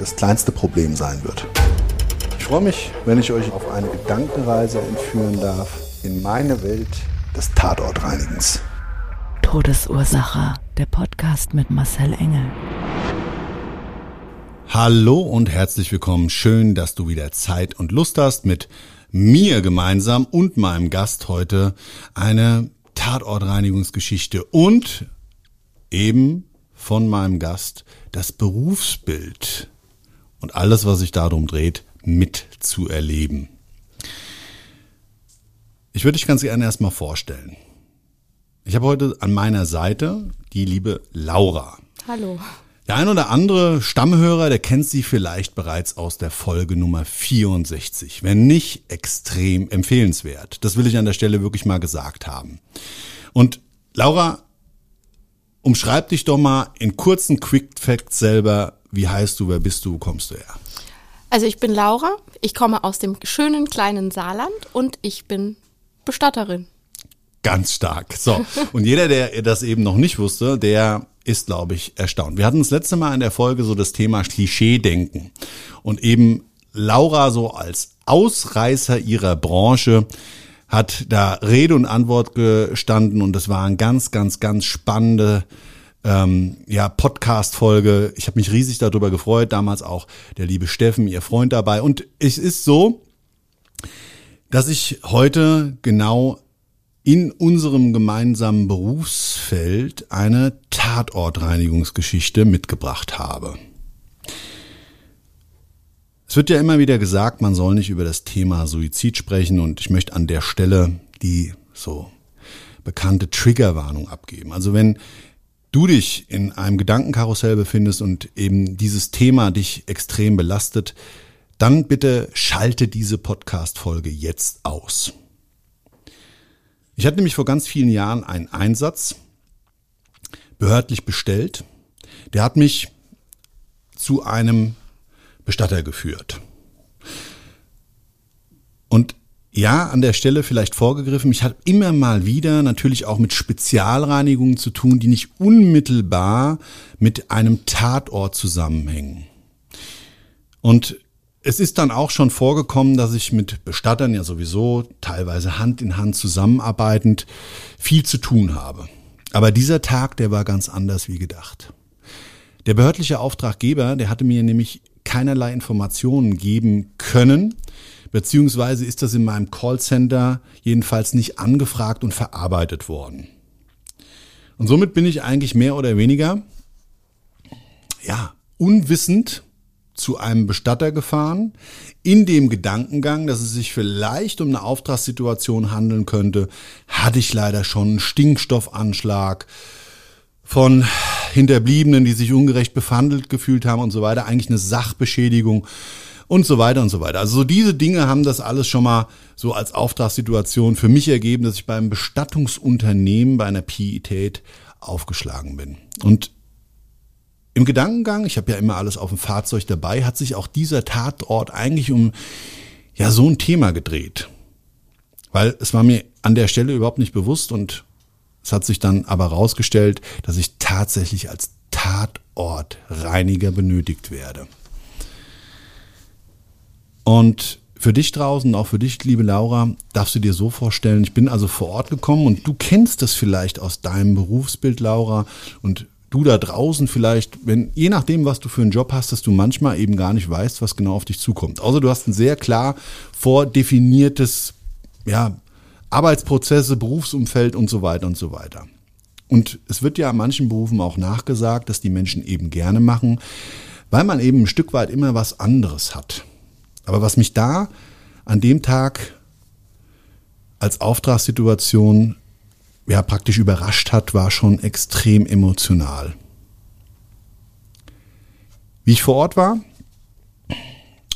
das kleinste Problem sein wird. Ich freue mich, wenn ich euch auf eine Gedankenreise entführen darf in meine Welt des Tatortreinigens. Todesursache. Der Podcast mit Marcel Engel. Hallo und herzlich willkommen. Schön, dass du wieder Zeit und Lust hast, mit mir gemeinsam und meinem Gast heute eine Tatortreinigungsgeschichte und eben von meinem Gast das Berufsbild und alles, was sich darum dreht, mitzuerleben. Ich würde dich ganz gerne erstmal vorstellen. Ich habe heute an meiner Seite die liebe Laura. Hallo. Der ein oder andere Stammhörer, der kennt sie vielleicht bereits aus der Folge Nummer 64. Wenn nicht, extrem empfehlenswert. Das will ich an der Stelle wirklich mal gesagt haben. Und Laura, umschreib dich doch mal in kurzen Quick Facts selber. Wie heißt du, wer bist du, wo kommst du her? Also ich bin Laura, ich komme aus dem schönen kleinen Saarland und ich bin Bestatterin. Ganz stark. So. Und jeder, der das eben noch nicht wusste, der ist, glaube ich, erstaunt. Wir hatten das letzte Mal in der Folge so das Thema Klischee-Denken und eben Laura so als Ausreißer ihrer Branche hat da Rede und Antwort gestanden und das war eine ganz, ganz, ganz spannende ähm, ja, Podcast-Folge. Ich habe mich riesig darüber gefreut, damals auch der liebe Steffen, ihr Freund dabei. Und es ist so, dass ich heute genau in unserem gemeinsamen Berufsfeld eine Tatortreinigungsgeschichte mitgebracht habe. Es wird ja immer wieder gesagt, man soll nicht über das Thema Suizid sprechen und ich möchte an der Stelle die so bekannte Triggerwarnung abgeben. Also wenn du dich in einem Gedankenkarussell befindest und eben dieses Thema dich extrem belastet, dann bitte schalte diese Podcast-Folge jetzt aus. Ich hatte nämlich vor ganz vielen Jahren einen Einsatz behördlich bestellt. Der hat mich zu einem Bestatter geführt. Und ja, an der Stelle vielleicht vorgegriffen, ich habe immer mal wieder natürlich auch mit Spezialreinigungen zu tun, die nicht unmittelbar mit einem Tatort zusammenhängen. Und es ist dann auch schon vorgekommen, dass ich mit Bestattern ja sowieso teilweise Hand in Hand zusammenarbeitend viel zu tun habe. Aber dieser Tag, der war ganz anders wie gedacht. Der behördliche Auftraggeber, der hatte mir nämlich keinerlei Informationen geben können, beziehungsweise ist das in meinem Callcenter jedenfalls nicht angefragt und verarbeitet worden. Und somit bin ich eigentlich mehr oder weniger, ja, unwissend zu einem Bestatter gefahren, in dem Gedankengang, dass es sich vielleicht um eine Auftragssituation handeln könnte, hatte ich leider schon einen Stinkstoffanschlag von Hinterbliebenen, die sich ungerecht behandelt gefühlt haben und so weiter, eigentlich eine Sachbeschädigung und so weiter und so weiter. Also so diese Dinge haben das alles schon mal so als Auftragssituation für mich ergeben, dass ich beim Bestattungsunternehmen bei einer Pietät aufgeschlagen bin. Und im Gedankengang, ich habe ja immer alles auf dem Fahrzeug dabei, hat sich auch dieser Tatort eigentlich um ja so ein Thema gedreht. Weil es war mir an der Stelle überhaupt nicht bewusst und es hat sich dann aber rausgestellt, dass ich tatsächlich als Tatortreiniger benötigt werde. Und für dich draußen, auch für dich, liebe Laura, darfst du dir so vorstellen, ich bin also vor Ort gekommen und du kennst das vielleicht aus deinem Berufsbild, Laura, und du da draußen vielleicht, wenn, je nachdem, was du für einen Job hast, dass du manchmal eben gar nicht weißt, was genau auf dich zukommt. Außer du hast ein sehr klar vordefiniertes, ja, Arbeitsprozesse, Berufsumfeld und so weiter und so weiter. Und es wird ja an manchen Berufen auch nachgesagt, dass die Menschen eben gerne machen, weil man eben ein Stück weit immer was anderes hat. Aber was mich da an dem Tag als Auftragssituation ja praktisch überrascht hat, war schon extrem emotional. Wie ich vor Ort war,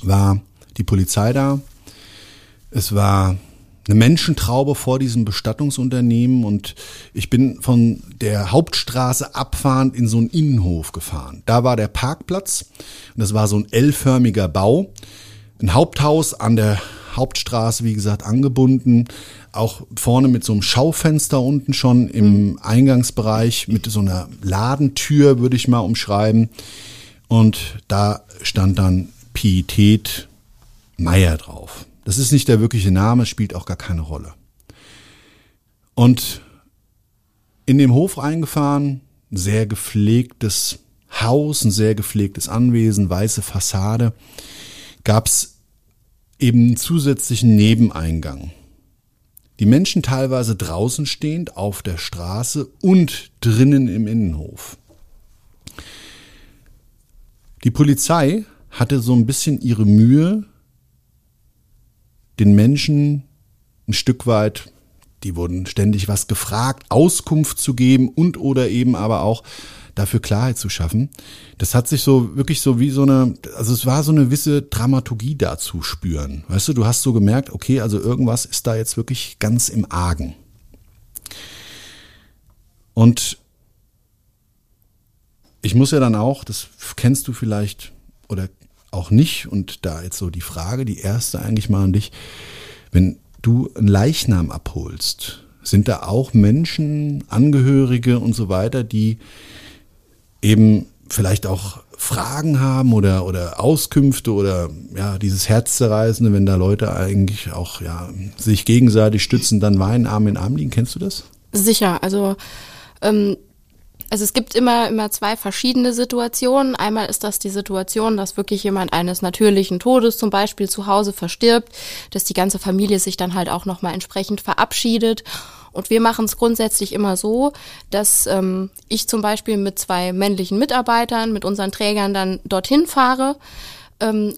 war die Polizei da. Es war eine Menschentraube vor diesem Bestattungsunternehmen und ich bin von der Hauptstraße abfahrend in so einen Innenhof gefahren. Da war der Parkplatz und das war so ein L-förmiger Bau. Ein Haupthaus an der Hauptstraße, wie gesagt, angebunden. Auch vorne mit so einem Schaufenster unten schon im Eingangsbereich mit so einer Ladentür, würde ich mal umschreiben. Und da stand dann Pietät Meier drauf. Das ist nicht der wirkliche Name, spielt auch gar keine Rolle. Und in dem Hof reingefahren, sehr gepflegtes Haus, ein sehr gepflegtes Anwesen, weiße Fassade, gab's eben einen zusätzlichen Nebeneingang. Die Menschen teilweise draußen stehend auf der Straße und drinnen im Innenhof. Die Polizei hatte so ein bisschen ihre Mühe, den Menschen ein Stück weit, die wurden ständig was gefragt, Auskunft zu geben und oder eben aber auch dafür Klarheit zu schaffen. Das hat sich so wirklich so wie so eine, also es war so eine gewisse Dramaturgie da zu spüren. Weißt du, du hast so gemerkt, okay, also irgendwas ist da jetzt wirklich ganz im Argen. Und ich muss ja dann auch, das kennst du vielleicht oder auch nicht, und da jetzt so die Frage, die erste eigentlich mal an dich, wenn du einen Leichnam abholst, sind da auch Menschen, Angehörige und so weiter, die eben vielleicht auch Fragen haben oder, oder Auskünfte oder ja, dieses Herzzerreißende, wenn da Leute eigentlich auch ja, sich gegenseitig stützen, dann weinen, Arm in Arm liegen. Kennst du das? Sicher, also ähm, also es gibt immer, immer zwei verschiedene Situationen. Einmal ist das die Situation, dass wirklich jemand eines natürlichen Todes zum Beispiel zu Hause verstirbt, dass die ganze Familie sich dann halt auch nochmal entsprechend verabschiedet und wir machen es grundsätzlich immer so, dass ähm, ich zum Beispiel mit zwei männlichen Mitarbeitern, mit unseren Trägern dann dorthin fahre. Ähm,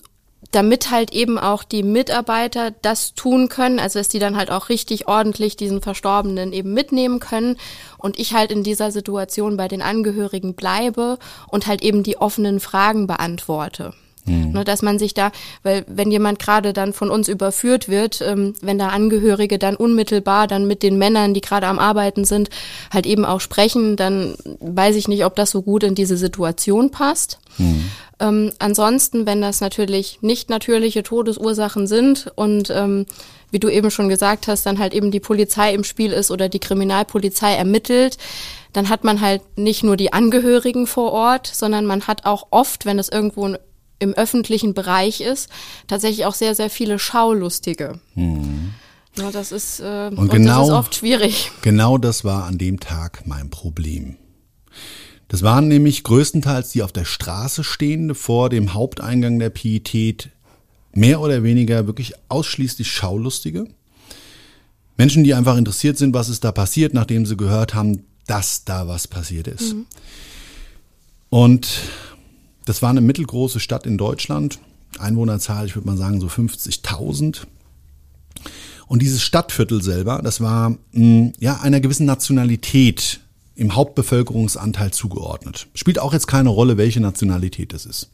damit halt eben auch die Mitarbeiter das tun können, also dass die dann halt auch richtig ordentlich diesen Verstorbenen eben mitnehmen können und ich halt in dieser Situation bei den Angehörigen bleibe und halt eben die offenen Fragen beantworte. Mhm. Ne, dass man sich da, weil wenn jemand gerade dann von uns überführt wird, ähm, wenn da Angehörige dann unmittelbar dann mit den Männern, die gerade am Arbeiten sind, halt eben auch sprechen, dann weiß ich nicht, ob das so gut in diese Situation passt. Mhm. Ähm, ansonsten, wenn das natürlich nicht natürliche Todesursachen sind und ähm, wie du eben schon gesagt hast, dann halt eben die Polizei im Spiel ist oder die Kriminalpolizei ermittelt, dann hat man halt nicht nur die Angehörigen vor Ort, sondern man hat auch oft, wenn es irgendwo im öffentlichen Bereich ist, tatsächlich auch sehr, sehr viele Schaulustige. Hm. Ja, das ist, äh, und, genau, das ist oft schwierig. Genau das war an dem Tag mein Problem. Das waren nämlich größtenteils die auf der Straße stehende vor dem Haupteingang der Pietät mehr oder weniger wirklich ausschließlich Schaulustige. Menschen, die einfach interessiert sind, was ist da passiert, nachdem sie gehört haben, dass da was passiert ist. Mhm. Und das war eine mittelgroße Stadt in Deutschland. Einwohnerzahl, ich würde mal sagen, so 50.000. Und dieses Stadtviertel selber, das war mh, hm, ja einer gewissen Nationalität im Hauptbevölkerungsanteil zugeordnet. Spielt auch jetzt keine Rolle, welche Nationalität es ist.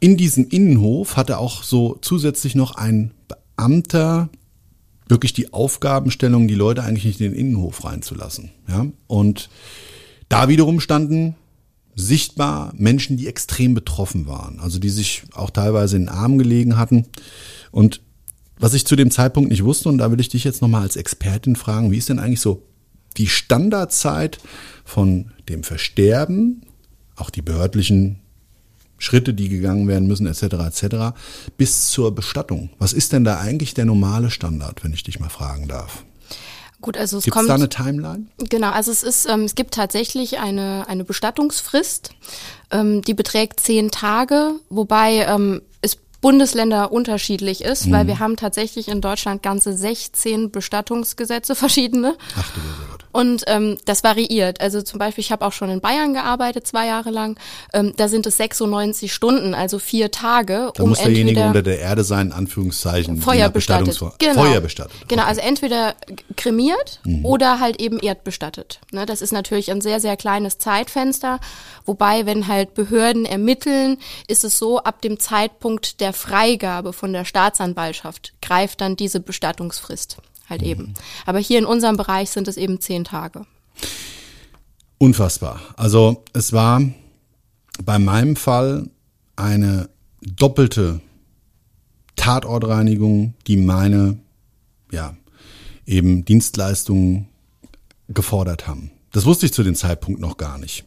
In diesem Innenhof hatte auch so zusätzlich noch ein Beamter wirklich die Aufgabenstellung, die Leute eigentlich nicht in den Innenhof reinzulassen. Ja? Und da wiederum standen sichtbar Menschen, die extrem betroffen waren, also die sich auch teilweise in den Armen gelegen hatten. Und was ich zu dem Zeitpunkt nicht wusste, und da will ich dich jetzt nochmal als Expertin fragen, wie ist denn eigentlich so die Standardzeit von dem Versterben, auch die behördlichen Schritte, die gegangen werden müssen, etc., etc., bis zur Bestattung? Was ist denn da eigentlich der normale Standard, wenn ich dich mal fragen darf? Gut, also es Gibt es kommt. da eine Timeline? Genau, also es ist, ähm, es gibt tatsächlich eine, eine Bestattungsfrist, ähm, die beträgt zehn Tage, wobei ähm, es Bundesländer unterschiedlich ist, weil wir haben tatsächlich in Deutschland ganze 16 Bestattungsgesetze, verschiedene. Ach du. Und ähm, das variiert. Also zum Beispiel, ich habe auch schon in Bayern gearbeitet, zwei Jahre lang. Ähm, da sind es 96 Stunden, also vier Tage, Da um muss derjenige unter der Erde sein, in Anführungszeichen. je Feuer nach bestattet. Bestattungsvor- Genau. Feuer bestattet. Genau, Okay. Mhm. also entweder kremiert oder halt eben erdbestattet. Ne, das ist natürlich ein sehr, sehr kleines Zeitfenster. Wobei, wenn halt Behörden ermitteln, ist es so, ab dem Zeitpunkt der Freigabe von der Staatsanwaltschaft greift dann diese Bestattungsfrist halt eben. Aber hier in unserem Bereich sind es eben zehn Tage. Unfassbar. Also es war bei meinem Fall eine doppelte Tatortreinigung, die meine, ja, eben Dienstleistungen gefordert haben. Das wusste ich zu dem Zeitpunkt noch gar nicht.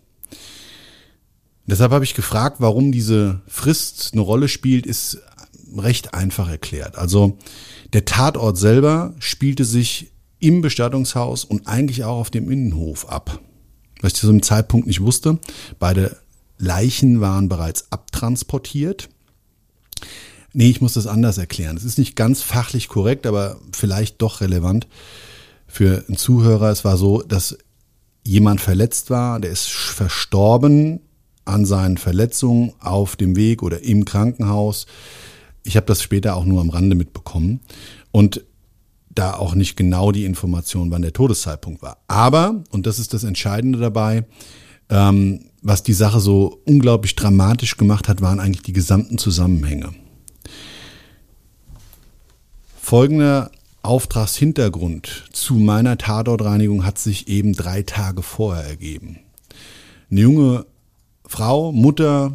Deshalb habe ich gefragt, warum diese Frist eine Rolle spielt, ist recht einfach erklärt. Also der Tatort selber spielte sich im Bestattungshaus und eigentlich auch auf dem Innenhof ab. Was ich zu diesem Zeitpunkt nicht wusste, beide Leichen waren bereits abtransportiert. Nee, ich muss das anders erklären. Es ist nicht ganz fachlich korrekt, aber vielleicht doch relevant für einen Zuhörer. Es war so, dass jemand verletzt war, der ist verstorben an seinen Verletzungen auf dem Weg oder im Krankenhaus. Ich habe das später auch nur am Rande mitbekommen und da auch nicht genau die Information, wann der Todeszeitpunkt war. Aber, und das ist das Entscheidende dabei, ähm, was die Sache so unglaublich dramatisch gemacht hat, waren eigentlich die gesamten Zusammenhänge. Folgender Auftragshintergrund zu meiner Tatortreinigung hat sich eben drei Tage vorher ergeben. Eine junge Frau, Mutter,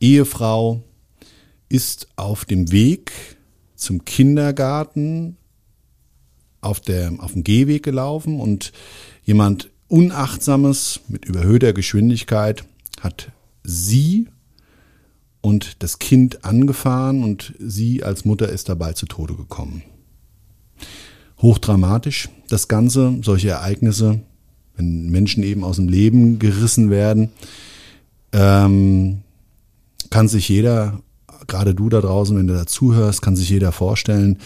Ehefrau ist auf dem Weg zum Kindergarten auf, der, auf dem Gehweg gelaufen und jemand Unachtsames mit überhöhter Geschwindigkeit hat sie und das Kind angefahren und sie als Mutter ist dabei zu Tode gekommen. Hochdramatisch das Ganze, solche Ereignisse, wenn Menschen eben aus dem Leben gerissen werden, ähm, kann sich jeder, gerade du da draußen, wenn du dazuhörst, kann sich jeder vorstellen,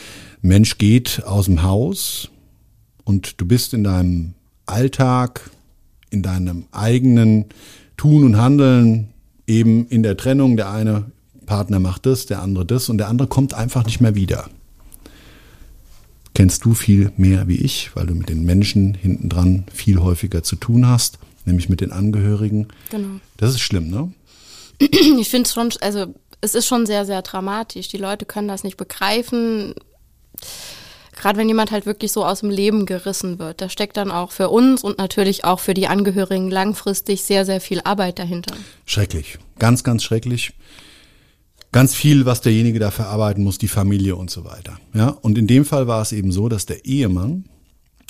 Mensch geht aus dem Haus und du bist in deinem Alltag, in deinem eigenen Tun und Handeln, eben in der Trennung, der eine Partner macht das, der andere das und der andere kommt einfach nicht mehr wieder. Kennst du viel mehr wie ich, weil du mit den Menschen hinten dran viel häufiger zu tun hast, nämlich mit den Angehörigen. Genau. Das ist schlimm, ne? Ich finde es schon, also es ist schon sehr, sehr dramatisch. Die Leute können das nicht begreifen. Gerade wenn jemand halt wirklich so aus dem Leben gerissen wird, da steckt dann auch für uns und natürlich auch für die Angehörigen langfristig sehr, sehr viel Arbeit dahinter. Schrecklich. Ganz, ganz schrecklich. Ganz viel, was derjenige da verarbeiten muss, die Familie und so weiter. Ja, und in dem Fall war es eben so, dass der Ehemann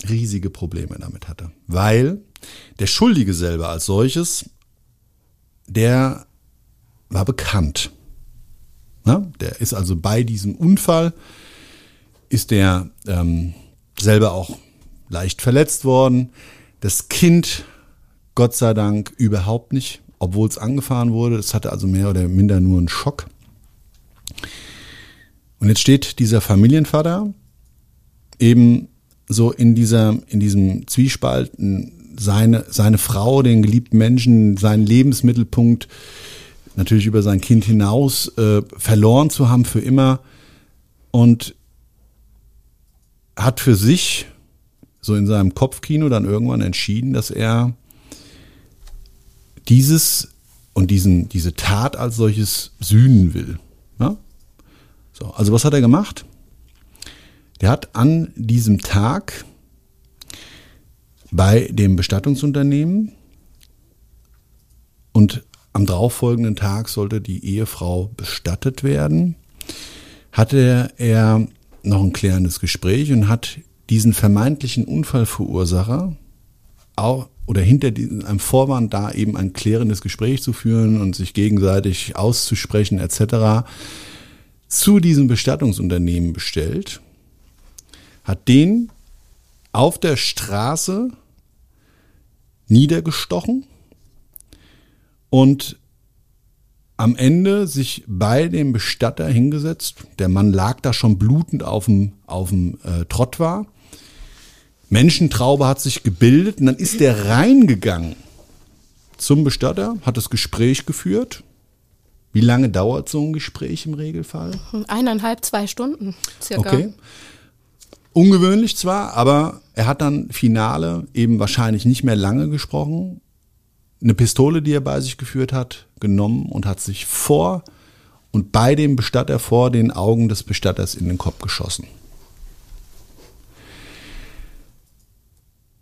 riesige Probleme damit hatte, weil der Schuldige selber als solches, der war bekannt. Ja, der ist also bei diesem Unfall, ist der ähm, selber auch leicht verletzt worden. Das Kind, Gott sei Dank, überhaupt nicht, obwohl es angefahren wurde. Es hatte also mehr oder minder nur einen Schock. Und jetzt steht dieser Familienvater eben so in dieser, in diesem Zwiespalt, seine, seine Frau, den geliebten Menschen, seinen Lebensmittelpunkt natürlich über sein Kind hinaus äh, verloren zu haben für immer und hat für sich so in seinem Kopfkino dann irgendwann entschieden, dass er dieses und diesen, diese Tat als solches sühnen will. Ja? So, also was hat er gemacht? Der hat an diesem Tag bei dem Bestattungsunternehmen und am darauffolgenden Tag sollte die Ehefrau bestattet werden, hatte er noch ein klärendes Gespräch und hat diesen vermeintlichen Unfallverursacher auch oder hinter einem Vorwand da eben ein klärendes Gespräch zu führen und sich gegenseitig auszusprechen etc. zu diesem Bestattungsunternehmen bestellt, hat den auf der Straße niedergestochen und am Ende sich bei dem Bestatter hingesetzt. Der Mann lag da schon blutend auf dem, auf dem äh, Trott war. Menschentraube hat sich gebildet und dann ist der reingegangen zum Bestatter, hat das Gespräch geführt. Wie lange dauert so ein Gespräch im Regelfall? Eineinhalb, zwei Stunden circa. Okay. Ungewöhnlich zwar, aber er hat dann Finale eben wahrscheinlich nicht mehr lange gesprochen. Eine Pistole, die er bei sich geführt hat, genommen und hat sich vor und bei dem Bestatter vor den Augen des Bestatters in den Kopf geschossen.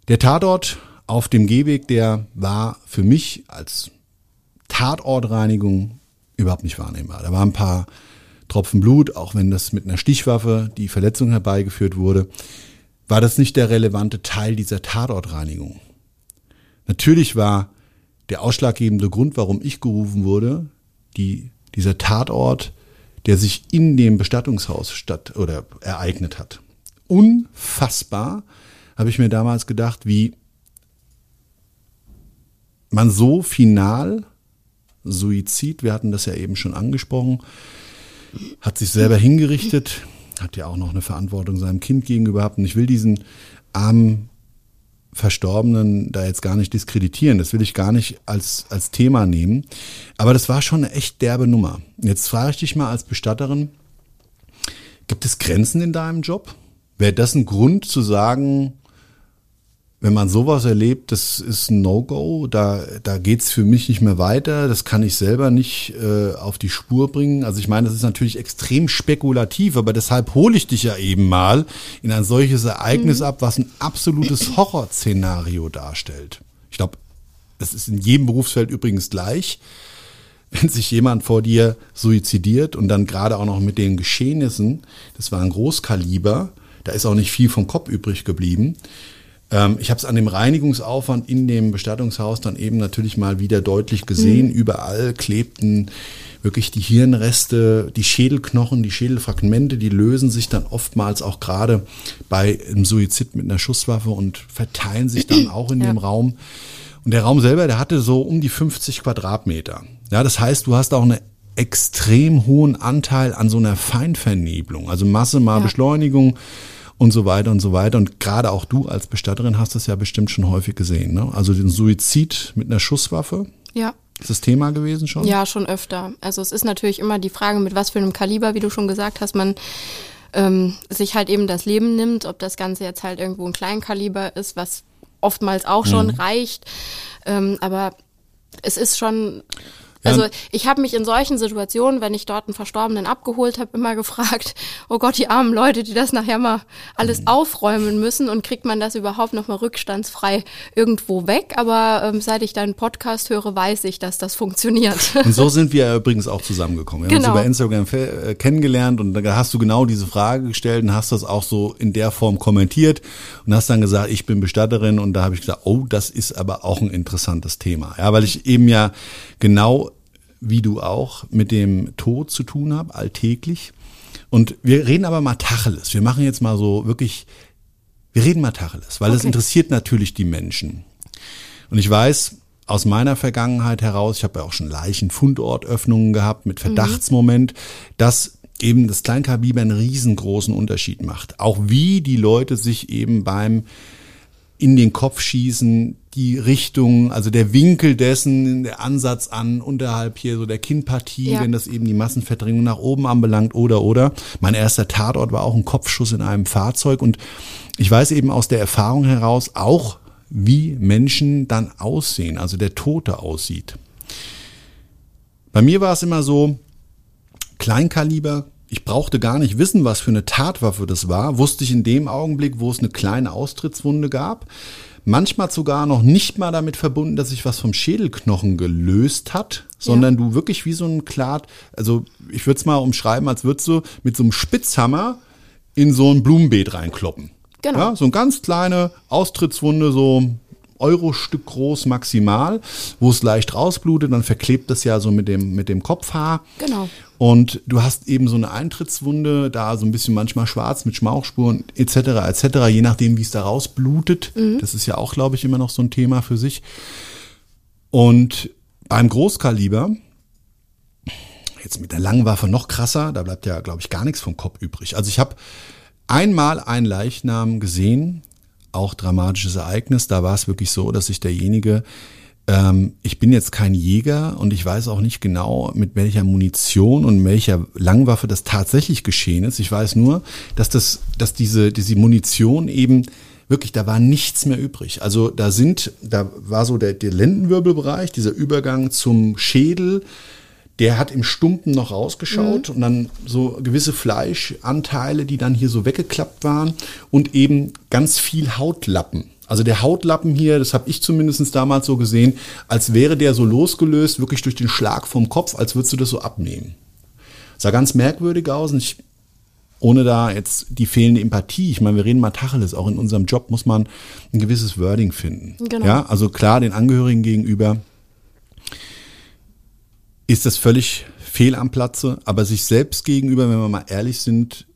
Der Tatort auf dem Gehweg, der war für mich als Tatortreinigung überhaupt nicht wahrnehmbar. Da waren ein paar Tropfen Blut, auch wenn das mit einer Stichwaffe die Verletzung herbeigeführt wurde, war das nicht der relevante Teil dieser Tatortreinigung. Natürlich war der ausschlaggebende Grund, warum ich gerufen wurde, die, dieser Tatort, der sich in dem Bestattungshaus statt oder ereignet hat. Unfassbar, habe ich mir damals gedacht, wie man so final Suizid, wir hatten das ja eben schon angesprochen, hat sich selber hingerichtet, hat ja auch noch eine Verantwortung seinem Kind gegenüber gehabt. Und ich will diesen armen Verstorbenen da jetzt gar nicht diskreditieren. Das will ich gar nicht als, als Thema nehmen. Aber das war schon eine echt derbe Nummer. Jetzt frage ich dich mal als Bestatterin, gibt es Grenzen in deinem Job? Wäre das ein Grund zu sagen, wenn man sowas erlebt, das ist ein No-Go, da, da geht's für mich nicht mehr weiter, das kann ich selber nicht äh, auf die Spur bringen. Also ich meine, das ist natürlich extrem spekulativ, aber deshalb hole ich dich ja eben mal in ein solches Ereignis mhm. ab, was ein absolutes Horrorszenario darstellt. Ich glaube, das ist in jedem Berufsfeld übrigens gleich. Wenn sich jemand vor dir suizidiert und dann gerade auch noch mit den Geschehnissen, das war ein Großkaliber, da ist auch nicht viel vom Kopf übrig geblieben. Ähm, ich habe es an dem Reinigungsaufwand in dem Bestattungshaus dann eben natürlich mal wieder deutlich gesehen. Mhm. Überall klebten wirklich die Hirnreste, die Schädelknochen, die Schädelfragmente, die lösen sich dann oftmals auch gerade bei einem Suizid mit einer Schusswaffe und verteilen sich dann auch in ja. dem Raum. Und der Raum selber, der hatte so um die 50 Quadratmeter. Ja, das heißt, du hast auch eine extrem hohen Anteil an so einer Feinvernebelung, also Masse mal ja. Beschleunigung und so weiter und so weiter. Und gerade auch du als Bestatterin hast das ja bestimmt schon häufig gesehen. Ne? Also den Suizid mit einer Schusswaffe. Ja. Ist das Thema gewesen schon? Ja, schon öfter. Also es ist natürlich immer die Frage, mit was für einem Kaliber, wie du schon gesagt hast, man ähm, sich halt eben das Leben nimmt, ob das Ganze jetzt halt irgendwo ein Kleinkaliber ist, was oftmals auch schon mhm. reicht. Ähm, aber es ist schon also ich habe mich in solchen Situationen, wenn ich dort einen Verstorbenen abgeholt habe, immer gefragt, oh Gott, die armen Leute, die das nachher mal alles mhm. aufräumen müssen und kriegt man das überhaupt noch mal rückstandsfrei irgendwo weg. Aber ähm, seit ich deinen Podcast höre, weiß ich, dass das funktioniert. Und so sind wir übrigens auch zusammengekommen. Wir genau. haben uns genau. über Instagram äh, kennengelernt und da hast du genau diese Frage gestellt und hast das auch so in der Form kommentiert und hast dann gesagt, ich bin Bestatterin und da habe ich gesagt, oh, das ist aber auch ein interessantes Thema. Ja, weil ich eben ja genau wie du auch, mit dem Tod zu tun habe, alltäglich. Und wir reden aber mal Tacheles. Wir machen jetzt mal so wirklich, wir reden mal Tacheles, weil okay. das interessiert natürlich die Menschen. Und ich weiß aus meiner Vergangenheit heraus, ich habe ja auch schon Leichenfundortöffnungen gehabt mit mhm. Verdachtsmoment, mhm. dass eben das Kleinkaliber einen riesengroßen Unterschied macht. Auch wie die Leute sich eben beim in den Kopf schießen, die Richtung, also der Winkel dessen, der Ansatz an unterhalb hier so der Kinnpartie, ja. wenn das eben die Massenverdrängung nach oben anbelangt oder oder. Mein erster Tatort war auch ein Kopfschuss in einem Fahrzeug und ich weiß eben aus der Erfahrung heraus auch, wie Menschen dann aussehen, also der Tote aussieht. Bei mir war es immer so, Kleinkaliber, ich brauchte gar nicht wissen, was für eine Tatwaffe das war, wusste ich in dem Augenblick, wo es eine kleine Austrittswunde gab. Manchmal sogar noch nicht mal damit verbunden, dass sich was vom Schädelknochen gelöst hat, sondern ja. du wirklich wie so ein Klart, also ich würde es mal umschreiben, als würdest du mit so einem Spitzhammer in so ein Blumenbeet reinkloppen. Genau. Ja, so eine ganz kleine Austrittswunde, so Euro-Stück groß maximal, wo es leicht rausblutet, dann verklebt das ja so mit dem, mit dem Kopfhaar. Genau. Und du hast eben so eine Eintrittswunde, da so ein bisschen manchmal schwarz mit Schmauchspuren etc. etc. Je nachdem, wie es da rausblutet. Das ist ja auch, glaube ich, immer noch so ein Thema für sich. Und beim Großkaliber, jetzt mit der langen Waffe noch krasser, da bleibt ja, glaube ich, gar nichts vom Kopf übrig. Also ich habe einmal einen Leichnam gesehen, auch dramatisches Ereignis. Da war es wirklich so, dass sich derjenige ähm, ich bin jetzt kein Jäger und ich weiß auch nicht genau, mit welcher Munition und welcher Langwaffe das tatsächlich geschehen ist. Ich weiß nur, dass das, dass diese, diese Munition eben wirklich, da war nichts mehr übrig. Also da sind, da war so der, der Lendenwirbelbereich, dieser Übergang zum Schädel, der hat im Stumpen noch rausgeschaut und dann so gewisse Fleischanteile, die dann hier so weggeklappt waren und eben ganz viel Hautlappen. Also der Hautlappen hier, das habe ich zumindest damals so gesehen, als wäre der so losgelöst, wirklich durch den Schlag vom Kopf, als würdest du das so abnehmen. Sah ganz merkwürdig aus und ich, ohne da jetzt die fehlende Empathie, ich meine, wir reden mal Tacheles, auch in unserem Job muss man ein gewisses Wording finden. Genau. Ja, also klar, den Angehörigen gegenüber ist das völlig fehl am Platze, aber sich selbst gegenüber, wenn wir mal ehrlich sind,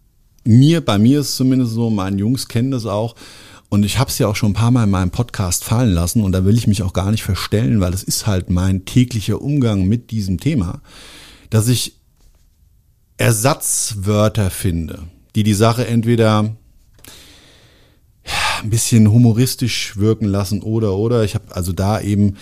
mir, bei mir ist es zumindest so, meine Jungs kennen das auch, und ich habe es ja auch schon ein paar Mal in meinem Podcast fallen lassen. Und da will ich mich auch gar nicht verstellen, weil es ist halt mein täglicher Umgang mit diesem Thema, dass ich Ersatzwörter finde, die die Sache entweder ein bisschen humoristisch wirken lassen oder oder ich habe also da eben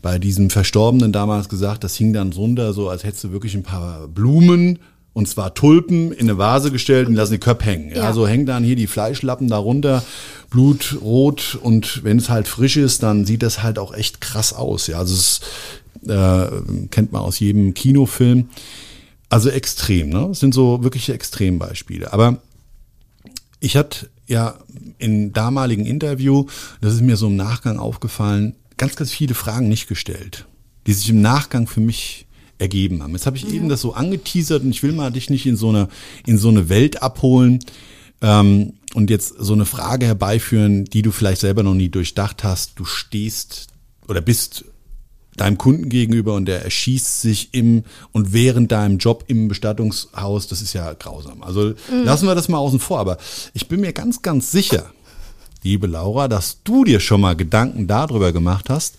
bei diesem Verstorbenen damals gesagt, das hing dann drunter so, als hättest du wirklich ein paar Blumen und zwar Tulpen in eine Vase gestellt und lassen die Köpfe hängen. Ja. Ja. so hängen dann hier die Fleischlappen darunter, Blut rot und wenn es halt frisch ist, dann sieht das halt auch echt krass aus. Ja, also es äh, kennt man aus jedem Kinofilm. Also extrem, ne? Das sind so wirkliche Extrembeispiele. Aber ich hatte ja in damaligen Interview, das ist mir so im Nachgang aufgefallen, ganz, ganz viele Fragen nicht gestellt, die sich im Nachgang für mich ergeben haben. Jetzt habe ich eben das so angeteasert und ich will mal dich nicht in so eine, in so eine Welt abholen ähm, und jetzt so eine Frage herbeiführen, die du vielleicht selber noch nie durchdacht hast. Du stehst oder bist deinem Kunden gegenüber und der erschießt sich im und während deinem Job im Bestattungshaus, das ist ja grausam. Also lassen wir das mal außen vor, aber ich bin mir ganz, ganz sicher, liebe Laura, dass du dir schon mal Gedanken darüber gemacht hast,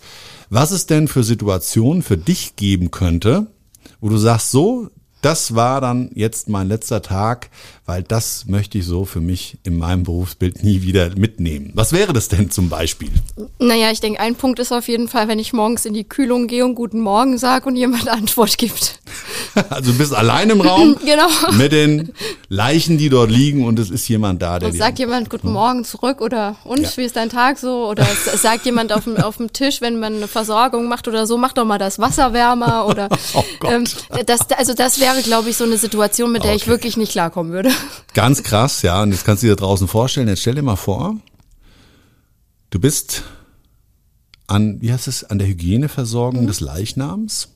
was es denn für Situationen für dich geben könnte, wo du sagst, so, das war dann jetzt mein letzter Tag, weil das möchte ich so für mich in meinem Berufsbild nie wieder mitnehmen. Was wäre das denn zum Beispiel? Naja, ich denke, ein Punkt ist auf jeden Fall, wenn ich morgens in die Kühlung gehe und Guten Morgen sage und jemand Antwort gibt. Also du bist allein im Raum Genau. mit den Leichen, die dort liegen und es ist jemand da, der Und sagt jemand Guten Morgen zurück oder und Ja. wie ist dein Tag so? Oder es sagt jemand auf dem, auf dem Tisch, wenn man eine Versorgung macht oder so, mach doch mal das Wasser wärmer oder Oh Gott. ähm, das, also das wäre, glaube ich, so eine Situation, mit der ich Okay. wirklich nicht klarkommen würde. Ganz krass, ja. Und jetzt kannst du dir draußen vorstellen. Jetzt stell dir mal vor, du bist an, wie heißt es, an der Hygieneversorgung des Leichnams.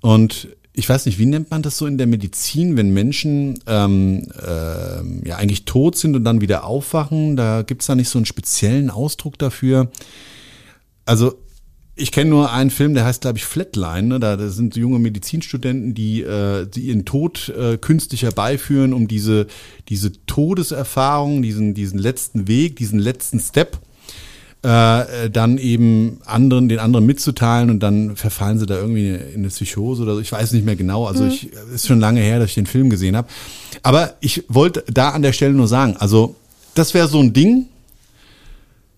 Und ich weiß nicht, wie nennt man das so in der Medizin, wenn Menschen ähm, ähm, ja eigentlich tot sind und dann wieder aufwachen? Da gibt's da nicht so einen speziellen Ausdruck dafür. Also ich kenne nur einen Film, der heißt, glaube ich, Flatline. Ne? Da, da sind so junge Medizinstudenten, die, äh, die ihren Tod äh, künstlich herbeiführen, um diese, diese Todeserfahrung, diesen, diesen letzten Weg, diesen letzten Step äh, dann eben anderen, den anderen mitzuteilen und dann verfallen sie da irgendwie in eine Psychose oder so. Ich weiß nicht mehr genau. Also ich ist schon lange her, dass ich den Film gesehen habe. Aber ich wollte da an der Stelle nur sagen, also das wäre so ein Ding,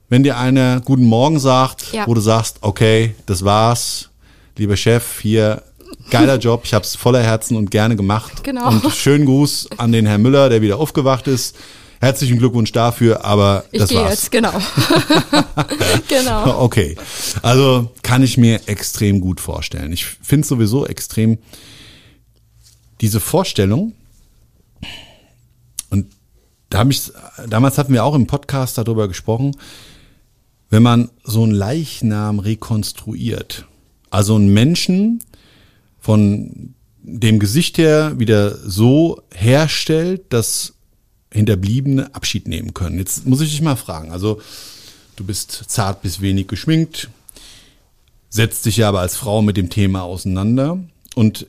wenn dir einer guten Morgen sagt, Ja. wo du sagst, okay, das war's, lieber Chef, hier geiler Job, ich hab's voller Herzen und gerne gemacht. Genau. Und schönen Gruß an den Herrn Müller, der wieder aufgewacht ist. Herzlichen Glückwunsch dafür, aber Ich das war's. jetzt, genau. genau. Okay, also kann ich mir extrem gut vorstellen. Ich finde sowieso extrem diese Vorstellung. Und da habe ich, damals hatten wir auch im Podcast darüber gesprochen, wenn man so einen Leichnam rekonstruiert, also einen Menschen von dem Gesicht her wieder so herstellt, dass Hinterbliebene Abschied nehmen können. Jetzt muss ich dich mal fragen, also du bist zart bis wenig geschminkt, setzt dich ja aber als Frau mit dem Thema auseinander und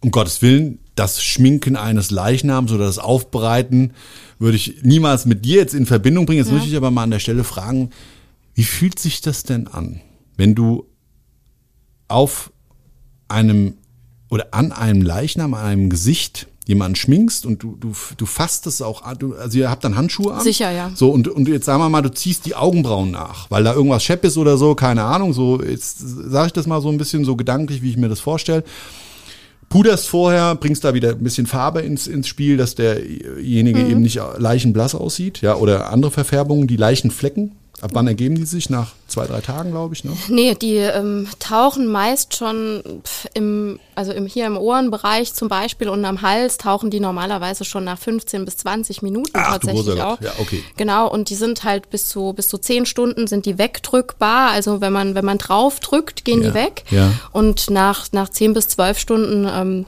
um Gottes Willen, das Schminken eines Leichnams oder das Aufbereiten würde ich niemals mit dir jetzt in Verbindung bringen. Jetzt ja. muss ich aber mal an der Stelle fragen, wie fühlt sich das denn an, wenn du auf einem oder an einem Leichnam, an einem Gesicht jemanden schminkst und du, du, du fasst es auch an, du, also ihr habt dann Handschuhe an. Sicher, ja. So, und, und jetzt sagen wir mal, du ziehst die Augenbrauen nach, weil da irgendwas schepp ist oder so, keine Ahnung, so, jetzt sage ich das mal so ein bisschen so gedanklich, wie ich mir das vorstelle. Puderst vorher, bringst da wieder ein bisschen Farbe ins, ins Spiel, dass derjenige mhm. eben nicht leichenblass aussieht, ja, oder andere Verfärbungen, die Leichenflecken, Ab wann ergeben die sich? Nach zwei, drei Tagen, glaube ich, ne? Nee, die ähm, tauchen meist schon im, also im, hier im Ohrenbereich zum Beispiel und am Hals tauchen die normalerweise schon nach 15 bis 20 Minuten Ach, tatsächlich auch. Ja, okay. Genau, und die sind halt bis zu, bis zu 10 Stunden sind die wegdrückbar. Also wenn man, wenn man drauf drückt, gehen ja, die weg. Ja. Und nach, nach 10 bis 12 Stunden ähm,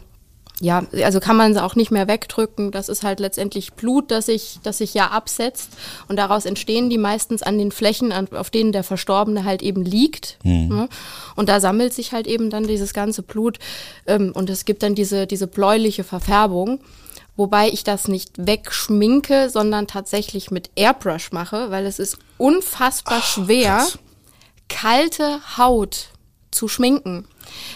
ja, also kann man sie auch nicht mehr wegdrücken. Das ist halt letztendlich Blut, das sich, das sich ja absetzt. Und daraus entstehen die meistens an den Flächen, auf denen der Verstorbene halt eben liegt. Mhm. Und da sammelt sich halt eben dann dieses ganze Blut. Ähm, und es gibt dann diese, diese bläuliche Verfärbung. Wobei ich das nicht wegschminke, sondern tatsächlich mit Airbrush mache, weil es ist unfassbar Ach, schwer, krass. kalte Haut zu schminken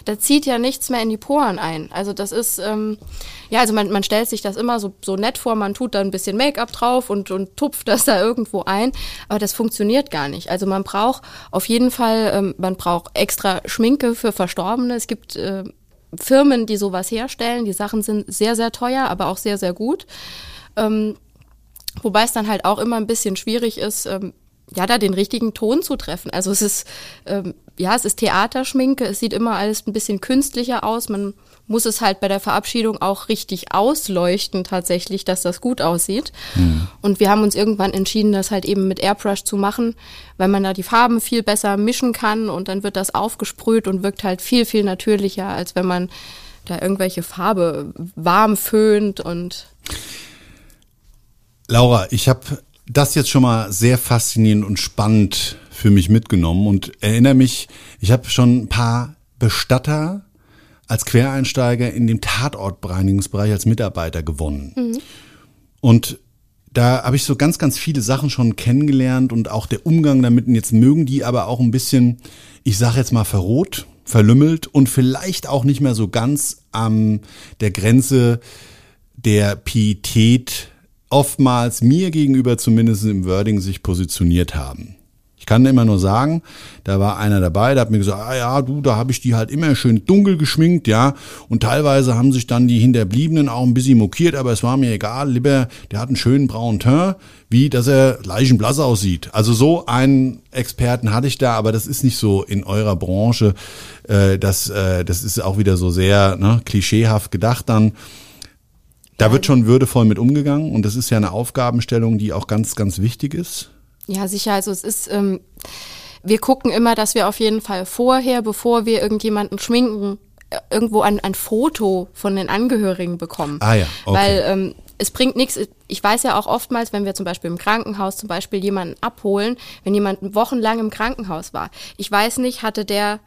da zieht ja nichts mehr in die Poren ein. Also das ist, ähm, ja, also man, man stellt sich das immer so, so nett vor, man tut da ein bisschen Make-up drauf und, und tupft das da irgendwo ein, aber das funktioniert gar nicht. Also man braucht auf jeden Fall, ähm, man braucht extra Schminke für Verstorbene. Es gibt äh, Firmen, die sowas herstellen. Die Sachen sind sehr, sehr teuer, aber auch sehr, sehr gut. Ähm, wobei es dann halt auch immer ein bisschen schwierig ist, ähm, ja, da den richtigen Ton zu treffen. Also es ist, ähm, ja, es ist Theaterschminke, es sieht immer alles ein bisschen künstlicher aus. Man muss es halt bei der Verabschiedung auch richtig ausleuchten tatsächlich, dass das gut aussieht. Mhm. Und wir haben uns irgendwann entschieden, das halt eben mit Airbrush zu machen, weil man da die Farben viel besser mischen kann und dann wird das aufgesprüht und wirkt halt viel, viel natürlicher, als wenn man da irgendwelche Farbe warm föhnt und Laura, ich habe das jetzt schon mal sehr faszinierend und spannend für mich mitgenommen und erinnere mich, ich habe schon ein paar Bestatter als Quereinsteiger in dem Tatortbereinigungsbereich als Mitarbeiter gewonnen. Mhm. Und da habe ich so ganz, ganz viele Sachen schon kennengelernt und auch der Umgang damit. Und jetzt mögen die aber auch ein bisschen, ich sage jetzt mal verroht, verlümmelt und vielleicht auch nicht mehr so ganz an der Grenze der Pietät oftmals mir gegenüber zumindest im Wording sich positioniert haben. Ich kann immer nur sagen, da war einer dabei, der hat mir gesagt, ah ja, du, da habe ich die halt immer schön dunkel geschminkt, ja. Und teilweise haben sich dann die Hinterbliebenen auch ein bisschen mokiert, aber es war mir egal, lieber, der hat einen schönen braunen Teint, wie dass er leichenblass aussieht. Also so einen Experten hatte ich da, aber das ist nicht so in eurer Branche. Äh, das, äh, das ist auch wieder so sehr ne, klischeehaft gedacht dann. Da wird schon würdevoll mit umgegangen und das ist ja eine Aufgabenstellung, die auch ganz, ganz wichtig ist. Ja, sicher. Also es ist, ähm, wir gucken immer, dass wir auf jeden Fall vorher, bevor wir irgendjemanden schminken, äh, irgendwo ein, ein Foto von den Angehörigen bekommen. Ah ja, okay. Weil ähm, es bringt nichts. Ich weiß ja auch oftmals, wenn wir zum Beispiel im Krankenhaus zum Beispiel jemanden abholen, wenn jemand wochenlang im Krankenhaus war. Ich weiß nicht, hatte der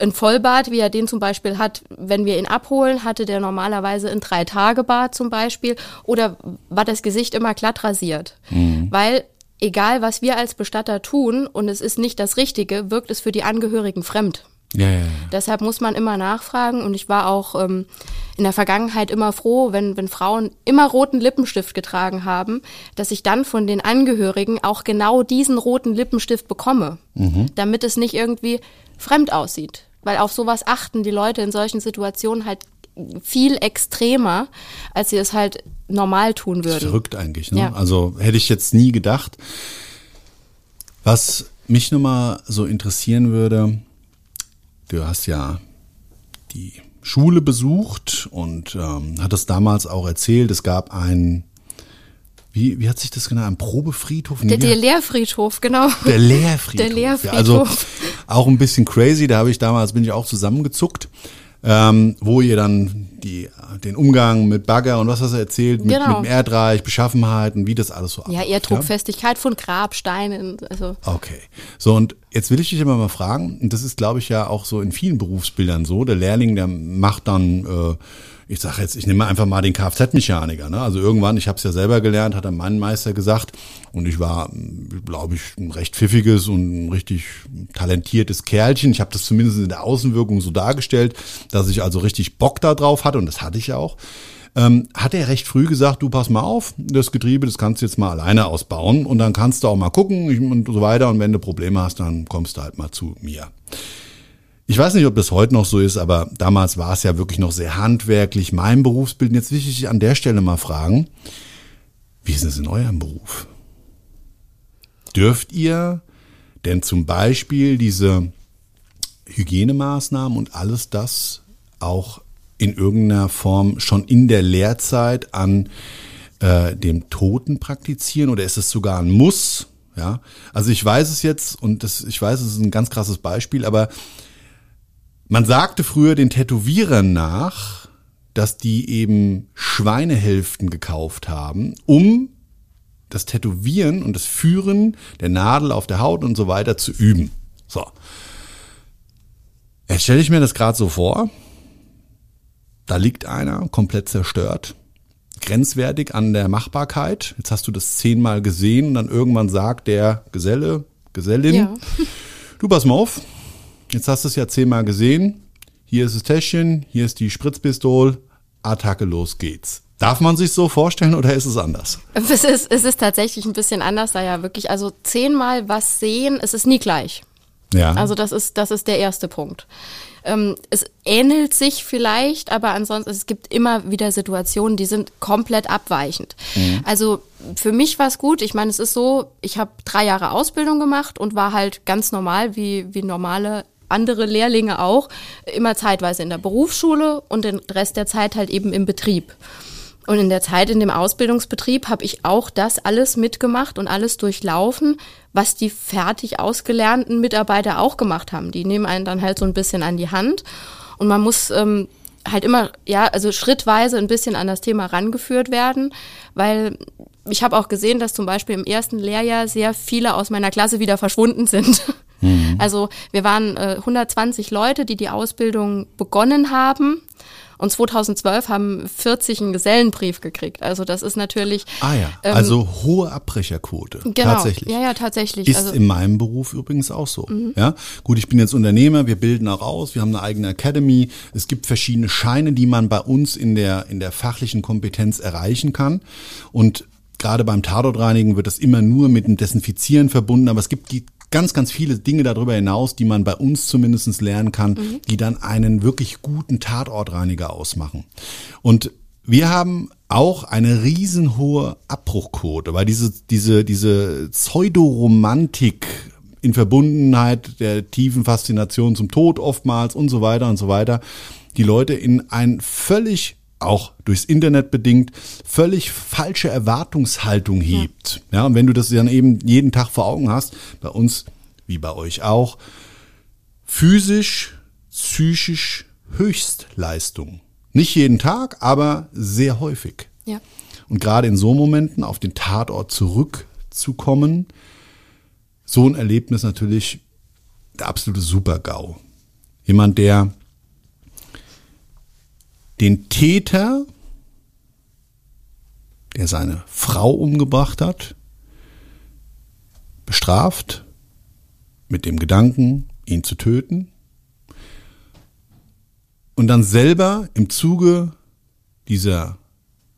ein Vollbart, wie er den zum Beispiel hat, wenn wir ihn abholen, hatte der normalerweise ein Drei-Tage-Bart zum Beispiel oder war das Gesicht immer glatt rasiert. Mhm. Weil egal, was wir als Bestatter tun und es ist nicht das Richtige, wirkt es für die Angehörigen fremd. Ja, ja, ja. Deshalb muss man immer nachfragen und ich war auch ähm, in der Vergangenheit immer froh, wenn, wenn Frauen immer roten Lippenstift getragen haben, dass ich dann von den Angehörigen auch genau diesen roten Lippenstift bekomme, mhm. damit es nicht irgendwie fremd aussieht. Weil auf sowas achten die Leute in solchen Situationen halt viel extremer, als sie es halt normal tun würden. Verrückt eigentlich, ne? Ja. Also hätte ich jetzt nie gedacht. Was mich nochmal so interessieren würde, du hast ja die Schule besucht und ähm, hat das damals auch erzählt, es gab ein wie, wie hat sich das genannt? Ein Probefriedhof? Der, der Lehrfriedhof, genau. Der Lehrfriedhof. Der Lehrfriedhof. Ja, also auch ein bisschen crazy. Da habe ich damals, bin ich auch zusammengezuckt. ähm, wo ihr dann die, den Umgang mit Bagger und was hast du erzählt, mit, Genau. mit dem Erdreich, Beschaffenheiten, wie das alles so Ja, abläuft, eher Druckfestigkeit von Grabsteinen. Also Okay. So, und jetzt will ich dich aber mal fragen, und das ist, glaube ich, ja auch so in vielen Berufsbildern so, der Lehrling, der macht dann, äh, ich sage jetzt, ich nehme einfach mal den Kfz-Mechaniker. Ne? Also irgendwann, ich habe es ja selber gelernt, hat dann mein Meister gesagt, und ich war, glaube ich, ein recht pfiffiges und ein richtig talentiertes Kerlchen. Ich habe das zumindest in der Außenwirkung so dargestellt, dass ich also richtig Bock da drauf hatte, und das hatte ich ja auch ähm, hat er recht früh gesagt, du pass mal auf, das Getriebe, das kannst du jetzt mal alleine ausbauen und dann kannst du auch mal gucken und so weiter und wenn du Probleme hast, dann kommst du halt mal zu mir. Ich weiß nicht, ob das heute noch so ist, aber damals war es ja wirklich noch sehr handwerklich, mein Berufsbild. Jetzt will ich dich an der Stelle mal fragen, wie ist es in eurem Beruf? Dürft ihr denn zum Beispiel diese Hygienemaßnahmen und alles das auch in irgendeiner Form schon in der Lehrzeit an äh, dem Toten praktizieren oder ist es sogar ein Muss? Ja, also ich weiß es jetzt und das, ich weiß, es ist ein ganz krasses Beispiel, aber man sagte früher den Tätowierern nach, dass die eben Schweinehälften gekauft haben, um das Tätowieren und das Führen der Nadel auf der Haut und so weiter zu üben. So. Jetzt stelle ich mir das gerade so vor. Da liegt einer komplett zerstört, grenzwertig an der Machbarkeit. Jetzt hast du das zehnmal gesehen und dann irgendwann sagt der Geselle, Gesellin, Ja. du pass mal auf, jetzt hast du es ja zehnmal gesehen. Hier ist das Täschchen, hier ist die Spritzpistole, Attacke, los geht's. Darf man sich so vorstellen oder ist es anders? es ist, es ist tatsächlich ein bisschen anders, da ja wirklich, also zehnmal was sehen, es ist nie gleich. Ja. Also das ist, das ist der erste Punkt. Ähm, es ähnelt sich vielleicht, aber ansonsten, es gibt immer wieder Situationen, die sind komplett abweichend. Also für mich war es gut. Ich meine, es ist so, ich habe drei Jahre Ausbildung gemacht und war halt ganz normal, wie, wie normale andere Lehrlinge auch, immer zeitweise in der Berufsschule und den Rest der Zeit halt eben im Betrieb. Und in der Zeit in dem Ausbildungsbetrieb habe ich auch das alles mitgemacht und alles durchlaufen, was die fertig ausgelernten Mitarbeiter auch gemacht haben. Die nehmen einen dann halt so ein bisschen an die Hand und man muss ähm, halt immer, ja, also schrittweise ein bisschen an das Thema rangeführt werden, weil ich habe auch gesehen, dass zum Beispiel im ersten Lehrjahr sehr viele aus meiner Klasse wieder verschwunden sind. Also wir waren äh, 120 Leute, die die Ausbildung begonnen haben. Und 2012 haben 40 einen Gesellenbrief gekriegt. Also das ist natürlich. ah ja, ähm, also hohe Abbrecherquote. genau. Tatsächlich. Ja, ja, tatsächlich. Ist also, in meinem Beruf übrigens auch so. Ja, gut, ich bin jetzt Unternehmer, wir bilden auch aus, wir haben eine eigene Academy. Es gibt verschiedene Scheine, die man bei uns in der, in der fachlichen Kompetenz erreichen kann. Und gerade beim Tatortreinigen wird das immer nur mit dem Desinfizieren verbunden, aber es gibt die ganz, ganz viele Dinge darüber hinaus, die man bei uns zumindest lernen kann, die dann einen wirklich guten Tatortreiniger ausmachen. Und wir haben auch eine riesenhohe Abbruchquote, weil diese, diese, diese Pseudoromantik in Verbundenheit der tiefen Faszination zum Tod oftmals und so weiter und so weiter, die Leute in ein völlig auch durchs Internet bedingt, völlig falsche Erwartungshaltung hebt. Ja. und wenn du das dann eben jeden Tag vor Augen hast, bei uns, wie bei euch auch, physisch, psychisch Höchstleistung. Nicht jeden Tag, aber sehr häufig. ja. Und gerade in so Momenten auf den Tatort zurückzukommen, so ein Erlebnis natürlich der absolute Super-GAU. Jemand, der den Täter, der seine Frau umgebracht hat, bestraft mit dem Gedanken, ihn zu töten und dann selber im Zuge dieser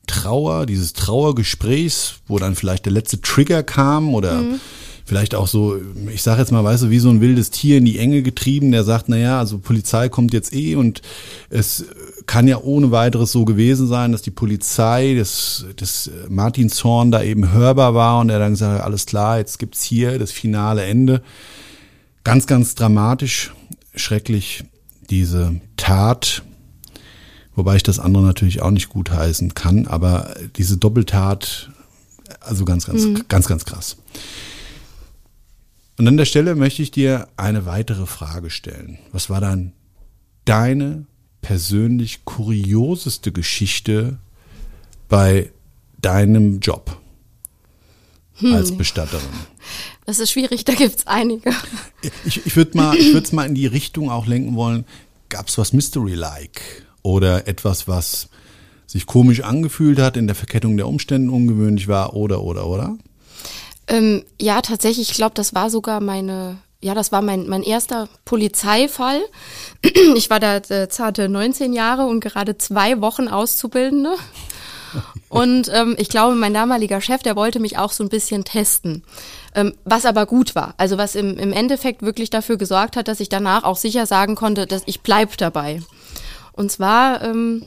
Trauer, dieses Trauergesprächs, wo dann vielleicht der letzte Trigger kam oder vielleicht auch so, ich sage jetzt mal, weißt du, wie so ein wildes Tier in die Enge getrieben, der sagt, naja, also Polizei kommt jetzt eh und es kann ja ohne weiteres so gewesen sein, dass die Polizei des, des Martinshorn da eben hörbar war und er dann gesagt hat, alles klar, jetzt gibt's hier das finale Ende. Ganz, ganz dramatisch, schrecklich diese Tat, wobei ich das andere natürlich auch nicht gutheißen kann, aber diese Doppeltat, also ganz, ganz, ganz, ganz krass. Und an der Stelle möchte ich dir eine weitere Frage stellen. Was war dann deine persönlich kurioseste Geschichte bei deinem Job als Bestatterin? Das ist schwierig, da gibt's einige. Ich, ich würde mal, ich es mal in die Richtung auch lenken wollen. Gab es was Mystery-like oder etwas, was sich komisch angefühlt hat, in der Verkettung der Umstände ungewöhnlich war oder oder oder? Ähm, ja, tatsächlich, ich glaube, das war sogar meine, ja, das war mein, mein erster Polizeifall. Ich war da äh, zarte 19 Jahre und gerade zwei Wochen Auszubildende. Und ähm, ich glaube, mein damaliger Chef, der wollte mich auch so ein bisschen testen. Ähm, was aber gut war. Also was im, im Endeffekt wirklich dafür gesorgt hat, dass ich danach auch sicher sagen konnte, dass ich bleib dabei. Und zwar ähm,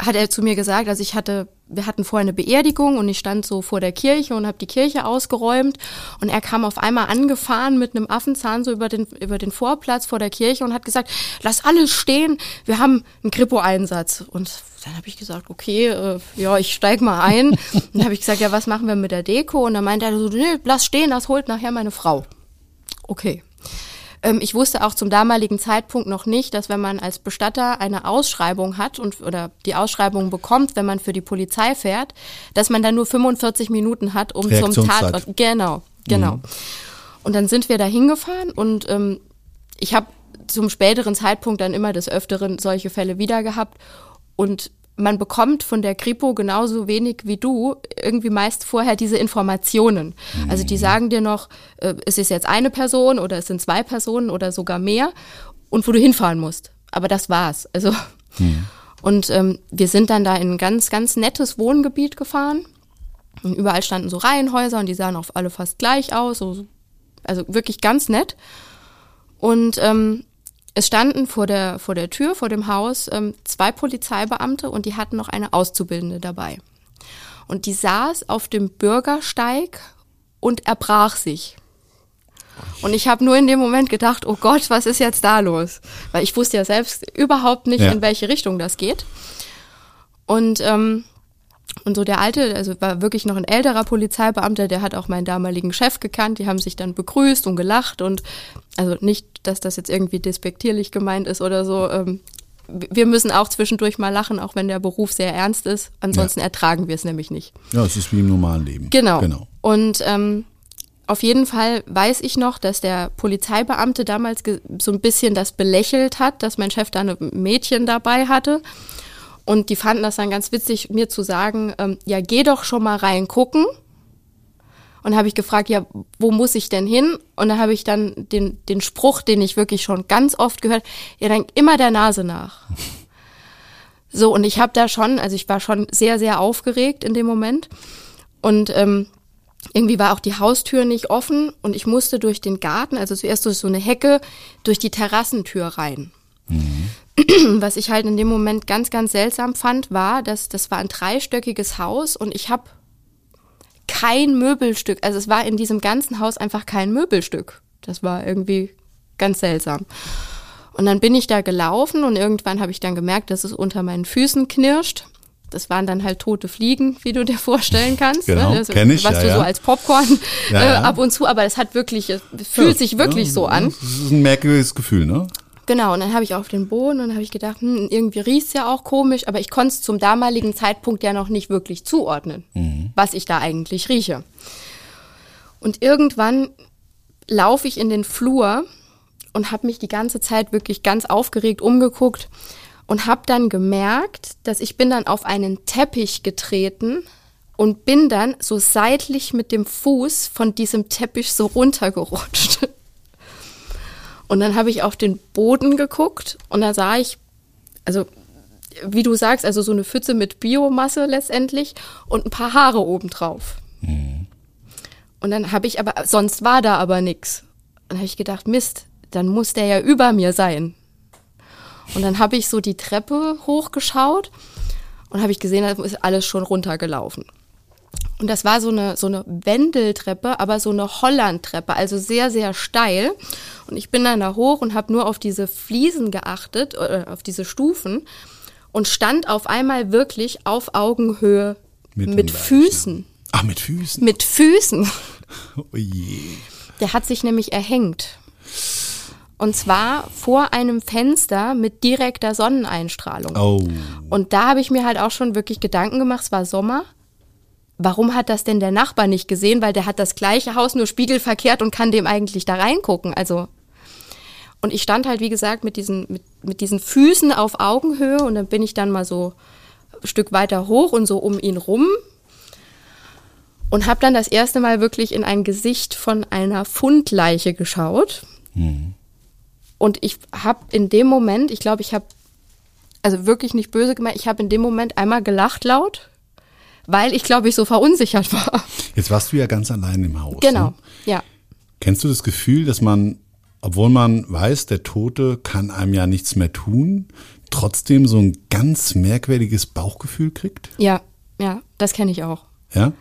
hat er zu mir gesagt, also ich hatte, wir hatten vorher eine Beerdigung und ich stand so vor der Kirche und habe die Kirche ausgeräumt und er kam auf einmal angefahren mit einem Affenzahn so über den über den Vorplatz vor der Kirche und hat gesagt, lass alles stehen, wir haben einen Kripo-Einsatz und dann habe ich gesagt, okay, äh, ja, ich steig mal ein. Und dann habe ich gesagt, ja, was machen wir mit der Deko? Und dann meinte er so, nee, lass stehen, das holt nachher meine Frau. Okay. Ähm, ich wusste auch zum damaligen Zeitpunkt noch nicht, dass wenn man als Bestatter eine Ausschreibung hat und oder die Ausschreibung bekommt, wenn man für die Polizei fährt, dass man dann nur 45 Minuten hat, um zum. Tatort. Genau, genau. Und dann sind wir da hingefahren und ähm, ich habe zum späteren Zeitpunkt dann immer des Öfteren solche Fälle wieder gehabt. Und man bekommt von der Kripo genauso wenig wie du irgendwie meist vorher diese Informationen. Also die sagen dir noch, äh, es ist jetzt eine Person oder es sind zwei Personen oder sogar mehr und wo du hinfahren musst. Aber das war's. Also und ähm, wir sind dann da in ein ganz, ganz nettes Wohngebiet gefahren. Und überall standen so Reihenhäuser und die sahen auf alle fast gleich aus. So, also wirklich ganz nett. Und ähm, es standen vor der, vor der Tür, vor dem Haus, ähm, zwei Polizeibeamte und die hatten noch eine Auszubildende dabei. Und die saß auf dem Bürgersteig und erbrach sich. Und ich habe nur in dem Moment gedacht, oh Gott, was ist jetzt da los? Weil ich wusste ja selbst überhaupt nicht, Ja. in welche Richtung das geht. Und ähm, und so der alte, also war wirklich noch ein älterer Polizeibeamter, der hat auch meinen damaligen Chef gekannt, die haben sich dann begrüßt und gelacht und also nicht, dass das jetzt irgendwie despektierlich gemeint ist oder so. Ähm, wir müssen auch zwischendurch mal lachen, auch wenn der Beruf sehr ernst ist. Ansonsten ertragen wir es nämlich nicht. Ja, es ist wie im normalen Leben. Genau. Genau. Und ähm, auf jeden Fall weiß ich noch, dass der Polizeibeamte damals so ein bisschen das belächelt hat, dass mein Chef da ein Mädchen dabei hatte. Und die fanden das dann ganz witzig, mir zu sagen, ähm, ja, geh doch schon mal reingucken. Und habe ich gefragt, ja, wo muss ich denn hin? Und da habe ich dann den, den Spruch, den ich wirklich schon ganz oft gehört, ja, dann immer der Nase nach. So, und ich habe da schon, also ich war schon sehr, sehr aufgeregt in dem Moment. Und ähm, irgendwie war auch die Haustür nicht offen und ich musste durch den Garten, also zuerst durch so eine Hecke, durch die Terrassentür rein. Was ich halt in dem Moment ganz, ganz seltsam fand, war, dass das war ein dreistöckiges Haus und ich habe kein Möbelstück, also es war in diesem ganzen Haus einfach kein Möbelstück. Das war irgendwie ganz seltsam. Und dann bin ich da gelaufen und irgendwann habe ich dann gemerkt, dass es unter meinen Füßen knirscht. Das waren dann halt tote Fliegen, wie du dir vorstellen kannst. Genau, ne? Das, kenn ich, Was ja, du so ja. als Popcorn Ja, äh, ab und zu, aber es hat wirklich, es fühlt sich wirklich so an. Das ist ein merkwürdiges Gefühl, ne? Genau, und dann habe ich auf den Boden und dann habe ich gedacht, hm, irgendwie riecht's ja auch komisch, aber ich konnte es zum damaligen Zeitpunkt ja noch nicht wirklich zuordnen, was ich da eigentlich rieche. Und irgendwann laufe ich in den Flur und habe mich die ganze Zeit wirklich ganz aufgeregt umgeguckt und habe dann gemerkt, dass ich bin dann auf einen Teppich getreten und bin dann so seitlich mit dem Fuß von diesem Teppich so runtergerutscht. Und dann habe ich auf den Boden geguckt und da sah ich, also wie du sagst, also so eine Pfütze mit Biomasse letztendlich und ein paar Haare obendrauf. Und dann habe ich aber, sonst war da aber nix. Und dann habe ich gedacht, Mist, dann muss der ja über mir sein. Und dann habe ich so die Treppe hochgeschaut und habe ich gesehen, da ist alles schon runtergelaufen. Und das war so eine, so eine Wendeltreppe, aber so eine Hollandtreppe, also sehr, sehr steil. Und ich bin dann da hoch und habe nur auf diese Fliesen geachtet, oder auf diese Stufen und stand auf einmal wirklich auf Augenhöhe Mit mit. Füßen. Ach, mit Füßen. Mit Füßen. Oh je. Der hat sich nämlich erhängt. Und zwar vor einem Fenster mit direkter Sonneneinstrahlung. Oh. Und da habe ich mir halt auch schon wirklich Gedanken gemacht, es war Sommer. Warum hat das denn der Nachbar nicht gesehen? Weil der hat das gleiche Haus nur spiegelverkehrt und kann dem eigentlich da reingucken. Also. Und ich stand halt, wie gesagt, mit diesen, mit, mit diesen Füßen auf Augenhöhe und dann bin ich dann mal so ein Stück weiter hoch und so um ihn rum und habe dann das erste Mal wirklich in ein Gesicht von einer Fundleiche geschaut. Und ich habe in dem Moment, ich glaube, ich habe, also wirklich nicht böse gemeint, ich habe in dem Moment einmal gelacht laut, weil ich glaube, ich so verunsichert war. Jetzt warst du ja ganz allein im Haus. Genau, Ne? ja. Kennst du das Gefühl, dass man, obwohl man weiß, der Tote kann einem ja nichts mehr tun, trotzdem so ein ganz merkwürdiges Bauchgefühl kriegt? Ja, ja, das kenne ich auch. Ja?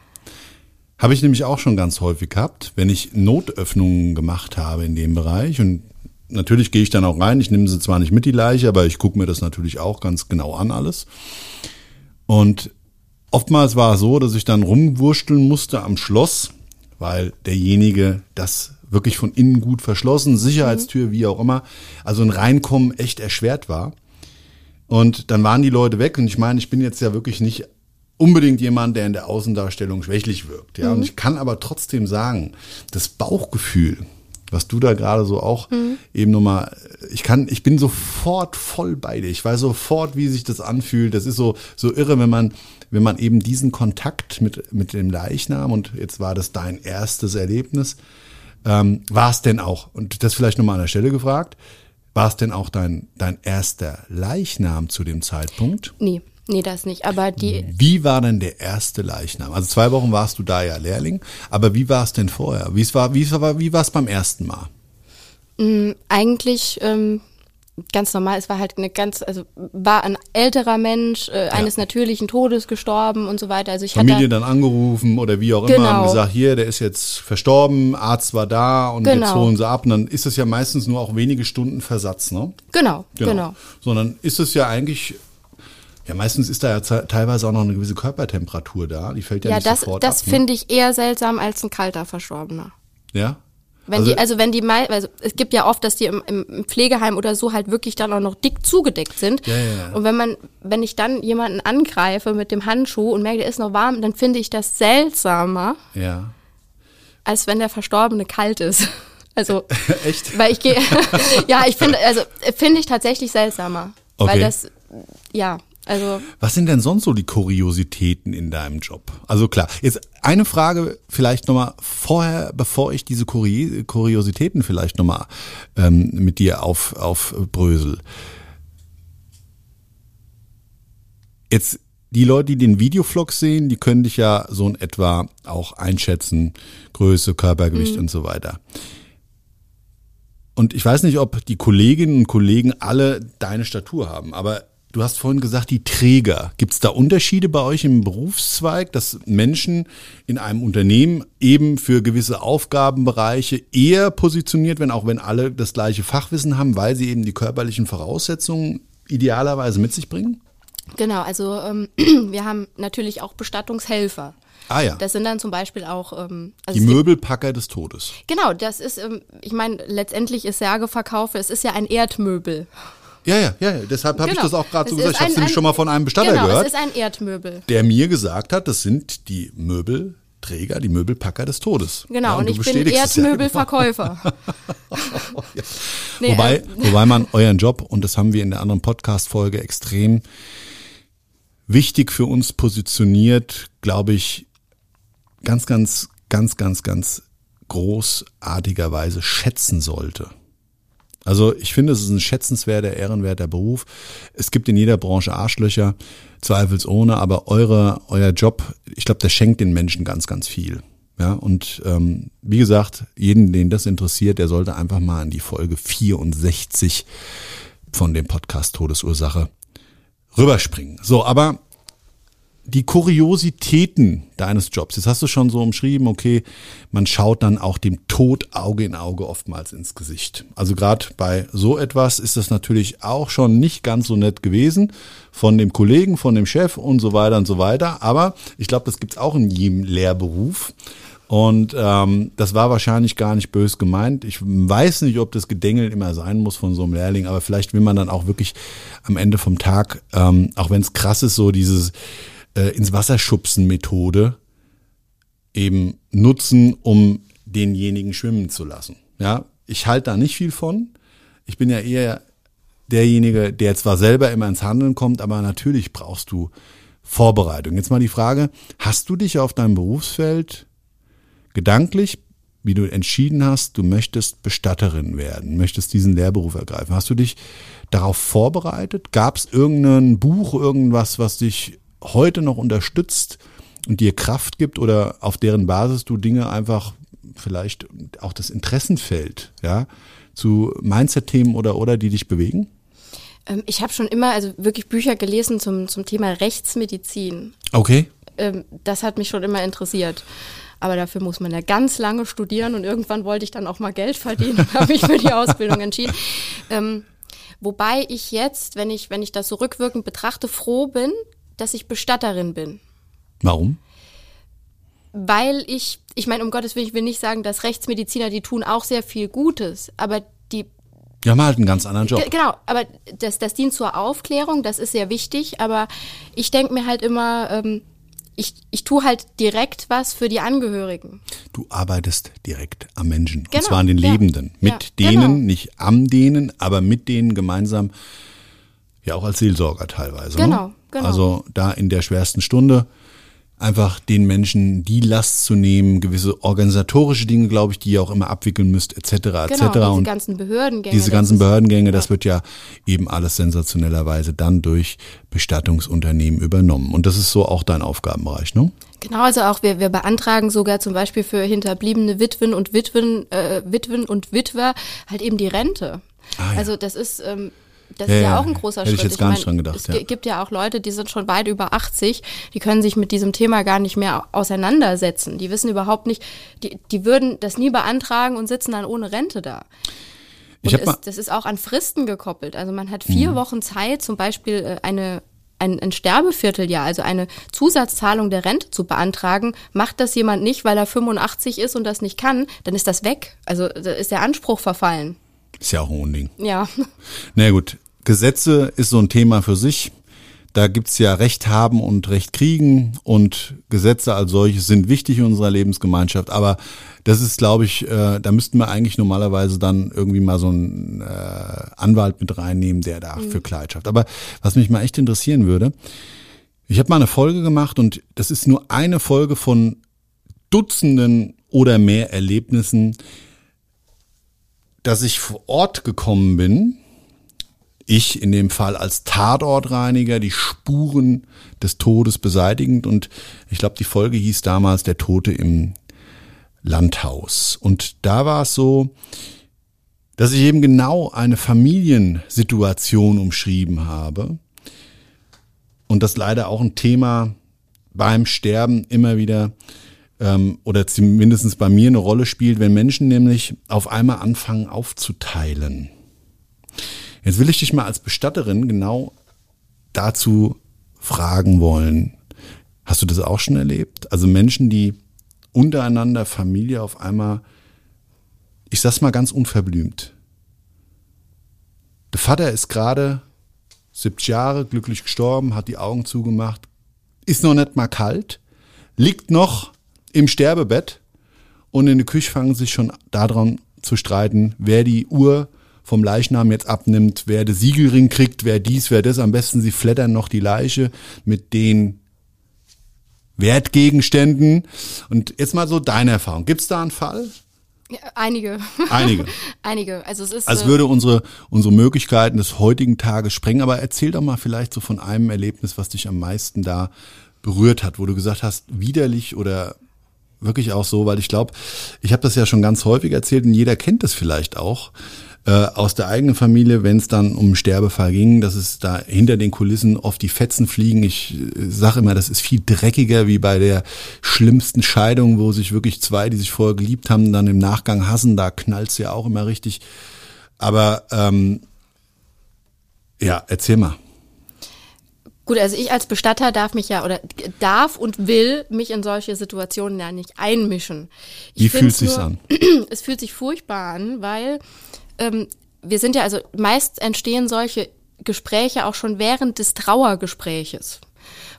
Habe ich nämlich auch schon ganz häufig gehabt, wenn ich Notöffnungen gemacht habe in dem Bereich. Und natürlich gehe ich dann auch rein. Ich nehme sie zwar nicht mit, die Leiche, aber ich gucke mir das natürlich auch ganz genau an alles. Und oftmals war es so, dass ich dann rumwursteln musste am Schloss, weil derjenige das wirklich von innen gut verschlossen, Sicherheitstür, wie auch immer, also ein Reinkommen echt erschwert war. Und dann waren die Leute weg und ich meine, ich bin jetzt ja wirklich nicht unbedingt jemand, der in der Außendarstellung schwächlich wirkt. Ja, und ich kann aber trotzdem sagen, das Bauchgefühl, was du da gerade so auch eben nochmal, ich kann, ich bin sofort voll bei dir. Ich weiß sofort, wie sich das anfühlt. Das ist so, so irre, wenn man, wenn man eben diesen Kontakt mit, mit dem Leichnam und jetzt war das dein erstes Erlebnis, ähm, war es denn auch, und das vielleicht nochmal an der Stelle gefragt, war es denn auch dein, dein erster Leichnam zu dem Zeitpunkt? Nee, nee, das nicht. Aber die, Wie war denn der erste Leichnam? Also zwei Wochen warst du da ja Lehrling, aber wie war es denn vorher? Wie war, wie es war, wie war es beim ersten Mal? eigentlich ähm, ganz normal, es war halt eine ganz, also war ein älterer Mensch, äh, eines natürlichen Todes gestorben und so weiter. Also ich Familie hatte, dann angerufen oder wie auch immer Genau. und gesagt, hier, der ist jetzt verstorben, Arzt war da und Genau. jetzt holen sie ab. Und dann ist es ja meistens nur auch wenige Stunden Versatz, ne? genau, genau. Sondern ist es ja eigentlich, ja meistens ist da ja teilweise auch noch eine gewisse Körpertemperatur da, die fällt ja, Ja, nicht das, sofort das ab. ne? finde ich eher seltsam als ein kalter Verstorbener. Ja? Wenn die, also wenn die mal, also es gibt ja oft, dass die im, im im Pflegeheim oder so halt wirklich dann auch noch dick zugedeckt sind. Ja, ja. Und wenn man, wenn ich dann jemanden angreife mit dem Handschuh und merke, der ist noch warm, dann finde ich das seltsamer, ja. als wenn der Verstorbene kalt ist. Also, Echt? weil ich gehe, ja, ich finde, also finde ich tatsächlich seltsamer, Okay. weil das, ja, also Was sind denn sonst so die Kuriositäten in deinem Job? Also klar, jetzt eine Frage vielleicht nochmal vorher, bevor ich diese Kuri Kuriositäten vielleicht nochmal ähm, mit dir auf, aufbrösel. Jetzt die Leute, die den Videovlog sehen, die können dich ja so in etwa auch einschätzen, Größe, Körpergewicht und so weiter. Und ich weiß nicht, ob die Kolleginnen und Kollegen alle deine Statur haben, aber du hast vorhin gesagt, die Träger. Gibt es da Unterschiede bei euch im Berufszweig, dass Menschen in einem Unternehmen eben für gewisse Aufgabenbereiche eher positioniert werden, auch wenn alle das gleiche Fachwissen haben, weil sie eben die körperlichen Voraussetzungen idealerweise mit sich bringen? genau, also ähm, wir haben natürlich auch Bestattungshelfer. Ah ja, Das sind dann zum Beispiel auch, ähm, also die Möbelpacker des Todes. Genau, das ist, ähm, ich meine, letztendlich ist Särgeverkaufe, es ist ja ein Erdmöbel. Ja, ja, ja, ja. deshalb habe ich Genau. das auch gerade so Es gesagt. Ich habe es nämlich schon mal von einem Bestatter genau, gehört. es ist ein Erdmöbel. der mir gesagt hat, das sind die Möbelträger, die Möbelpacker des Todes. Genau, Ja, und du ich bin es ja Erdmöbelverkäufer. Nee, wobei, ähm, wobei man euren Job, und das haben wir in der anderen Podcast-Folge extrem wichtig für uns positioniert, glaube ich, ganz, ganz, ganz, ganz, ganz großartigerweise schätzen sollte. Also ich finde, es ist ein schätzenswerter, ehrenwerter Beruf. Es gibt in jeder Branche Arschlöcher, zweifelsohne, aber eure, euer Job, ich glaube, der schenkt den Menschen ganz, ganz viel. Ja, und ähm, wie gesagt, jeden, den das interessiert, der sollte einfach mal in die Folge 64 von dem Podcast Todesursache rüberspringen. So, aber die Kuriositäten deines Jobs. Jetzt hast du schon so umschrieben, okay, man schaut dann auch dem Tod Auge in Auge oftmals ins Gesicht. Also gerade bei so etwas ist das natürlich auch schon nicht ganz so nett gewesen von dem Kollegen, von dem Chef und so weiter und so weiter. Aber ich glaube, das gibt's auch in jedem Lehrberuf. Und ähm, das war wahrscheinlich gar nicht bös gemeint. Ich weiß nicht, ob das Gedengel immer sein muss von so einem Lehrling, aber vielleicht will man dann auch wirklich am Ende vom Tag, ähm, auch wenn es krass ist, so dieses äh, ins Wasser schubsen Methode eben nutzen, um denjenigen schwimmen zu lassen. Ja, ich halte da nicht viel von. Ich bin ja eher derjenige, der zwar selber immer ins Handeln kommt, aber natürlich brauchst du Vorbereitung. Jetzt mal die Frage, hast du dich auf deinem Berufsfeld gedanklich, wie du entschieden hast, du möchtest Bestatterin werden, möchtest diesen Lehrberuf ergreifen. Hast du dich darauf vorbereitet? Gab es irgendein Buch, irgendwas, was dich heute noch unterstützt und dir Kraft gibt oder auf deren Basis du Dinge einfach vielleicht auch das Interessenfeld, ja, zu Mindset-Themen oder oder die dich bewegen? Ähm, ich habe schon immer also wirklich Bücher gelesen zum, zum Thema Rechtsmedizin. Okay. Ähm, das hat mich schon immer interessiert. Aber dafür muss man ja ganz lange studieren und irgendwann wollte ich dann auch mal Geld verdienen, habe ich für die Ausbildung entschieden. Ähm, wobei ich jetzt, wenn ich, wenn ich das so rückwirkend betrachte, froh bin, dass ich Bestatterin bin. Warum? Weil ich, ich meine, um Gottes Willen, ich will nicht sagen, dass Rechtsmediziner, die tun auch sehr viel Gutes, aber die die haben halt einen ganz anderen Job. Genau, aber das, das dient zur Aufklärung, das ist sehr wichtig, aber ich denke mir halt immer, ähm, ich, ich tue halt direkt was für die Angehörigen. Du arbeitest direkt am Menschen. Genau, Und zwar an den ja. Lebenden. Mit Ja, denen, genau. nicht am denen, aber mit denen gemeinsam, ja auch als Seelsorger teilweise. Genau, ne? Genau. Also da in der schwersten Stunde einfach den Menschen die Last zu nehmen, gewisse organisatorische Dinge, glaube ich, die ihr auch immer abwickeln müsst, etc. Genau, etc. diese Und ganzen Behördengänge. diese ganzen Behördengänge, das wird ja eben alles sensationellerweise dann durch Bestattungsunternehmen übernommen. Und das ist so auch dein Aufgabenbereich, ne? Genau, also auch wir, wir beantragen sogar zum Beispiel für hinterbliebene Witwen und Witwen, äh, Witwen und Witwer halt eben die Rente. Ah, ja. Also das ist, ähm, das Ja, ist ja ja, auch ein großer hätte ich Schritt. jetzt gar nicht mein, dran gedacht, Es ja. gi- gibt ja auch Leute, die sind schon weit über 80, die können sich mit diesem Thema gar nicht mehr auseinandersetzen. Die wissen überhaupt nicht, die, die würden das nie beantragen und sitzen dann ohne Rente da. Ich Und es, das ist auch an Fristen gekoppelt. Also man hat Mhm. vier Wochen Zeit, zum Beispiel äh, eine ein, ein Sterbevierteljahr, also eine Zusatzzahlung der Rente zu beantragen. Macht das jemand nicht, weil er 85 ist und das nicht kann, dann ist das weg. Also da ist der Anspruch verfallen. Ist ja auch ein Unding. Ja, Na gut, Gesetze ist so ein Thema für sich. Da gibt's ja Recht haben und Recht kriegen und Gesetze als solche sind wichtig in unserer Lebensgemeinschaft. Aber das ist, glaube ich, äh, da müssten wir eigentlich normalerweise dann irgendwie mal so einen äh, Anwalt mit reinnehmen, der da für Klarheit schafft. Aber was mich mal echt interessieren würde, ich habe mal eine Folge gemacht und das ist nur eine Folge von Dutzenden oder mehr Erlebnissen, dass ich vor Ort gekommen bin, ich in dem Fall als Tatortreiniger die Spuren des Todes beseitigend und ich glaube, die Folge hieß damals Der Tote im Landhaus. Und da war es so, dass ich eben genau eine Familiensituation umschrieben habe und das leider auch ein Thema beim Sterben immer wieder ähm, oder zumindest bei mir eine Rolle spielt, wenn Menschen nämlich auf einmal anfangen aufzuteilen. Jetzt will ich dich mal als Bestatterin genau dazu fragen wollen. Hast du das auch schon erlebt? Also Menschen, die untereinander Familie auf einmal, ich sag's mal ganz unverblümt. Der Vater ist gerade 70 Jahre glücklich gestorben, hat die Augen zugemacht, ist noch nicht mal kalt, liegt noch im Sterbebett und in der Küche fangen sich schon daran zu streiten, wer die Uhr vom Leichnam jetzt abnimmt, wer den Siegelring kriegt, wer dies, wer das. Am besten sie flattern noch die Leiche mit den Wertgegenständen. Und jetzt mal so deine Erfahrung. Gibt's da einen Fall? Einige. Einige. einige. Also es ist Also äh, würde unsere, unsere Möglichkeiten des heutigen Tages sprengen. Aber erzähl doch mal vielleicht so von einem Erlebnis, was dich am meisten da berührt hat, wo du gesagt hast, widerlich oder wirklich auch so, weil ich glaube, ich habe das ja schon ganz häufig erzählt und jeder kennt das vielleicht auch äh, aus der eigenen Familie, wenn es dann um Sterbefall ging, dass es da hinter den Kulissen oft die Fetzen fliegen. Ich äh, sage immer, das ist viel dreckiger wie bei der schlimmsten Scheidung, wo sich wirklich zwei, die sich vorher geliebt haben, dann im Nachgang hassen. Da knallt's ja auch immer richtig. Aber ähm, ja, erzähl mal. Gut, also ich als Bestatter darf mich ja oder darf und will mich in solche Situationen ja nicht einmischen. Ich Wie fühlt sich's nur- an? Es fühlt sich furchtbar an, weil ähm, wir sind ja, also meist entstehen solche Gespräche auch schon während des Trauergespräches,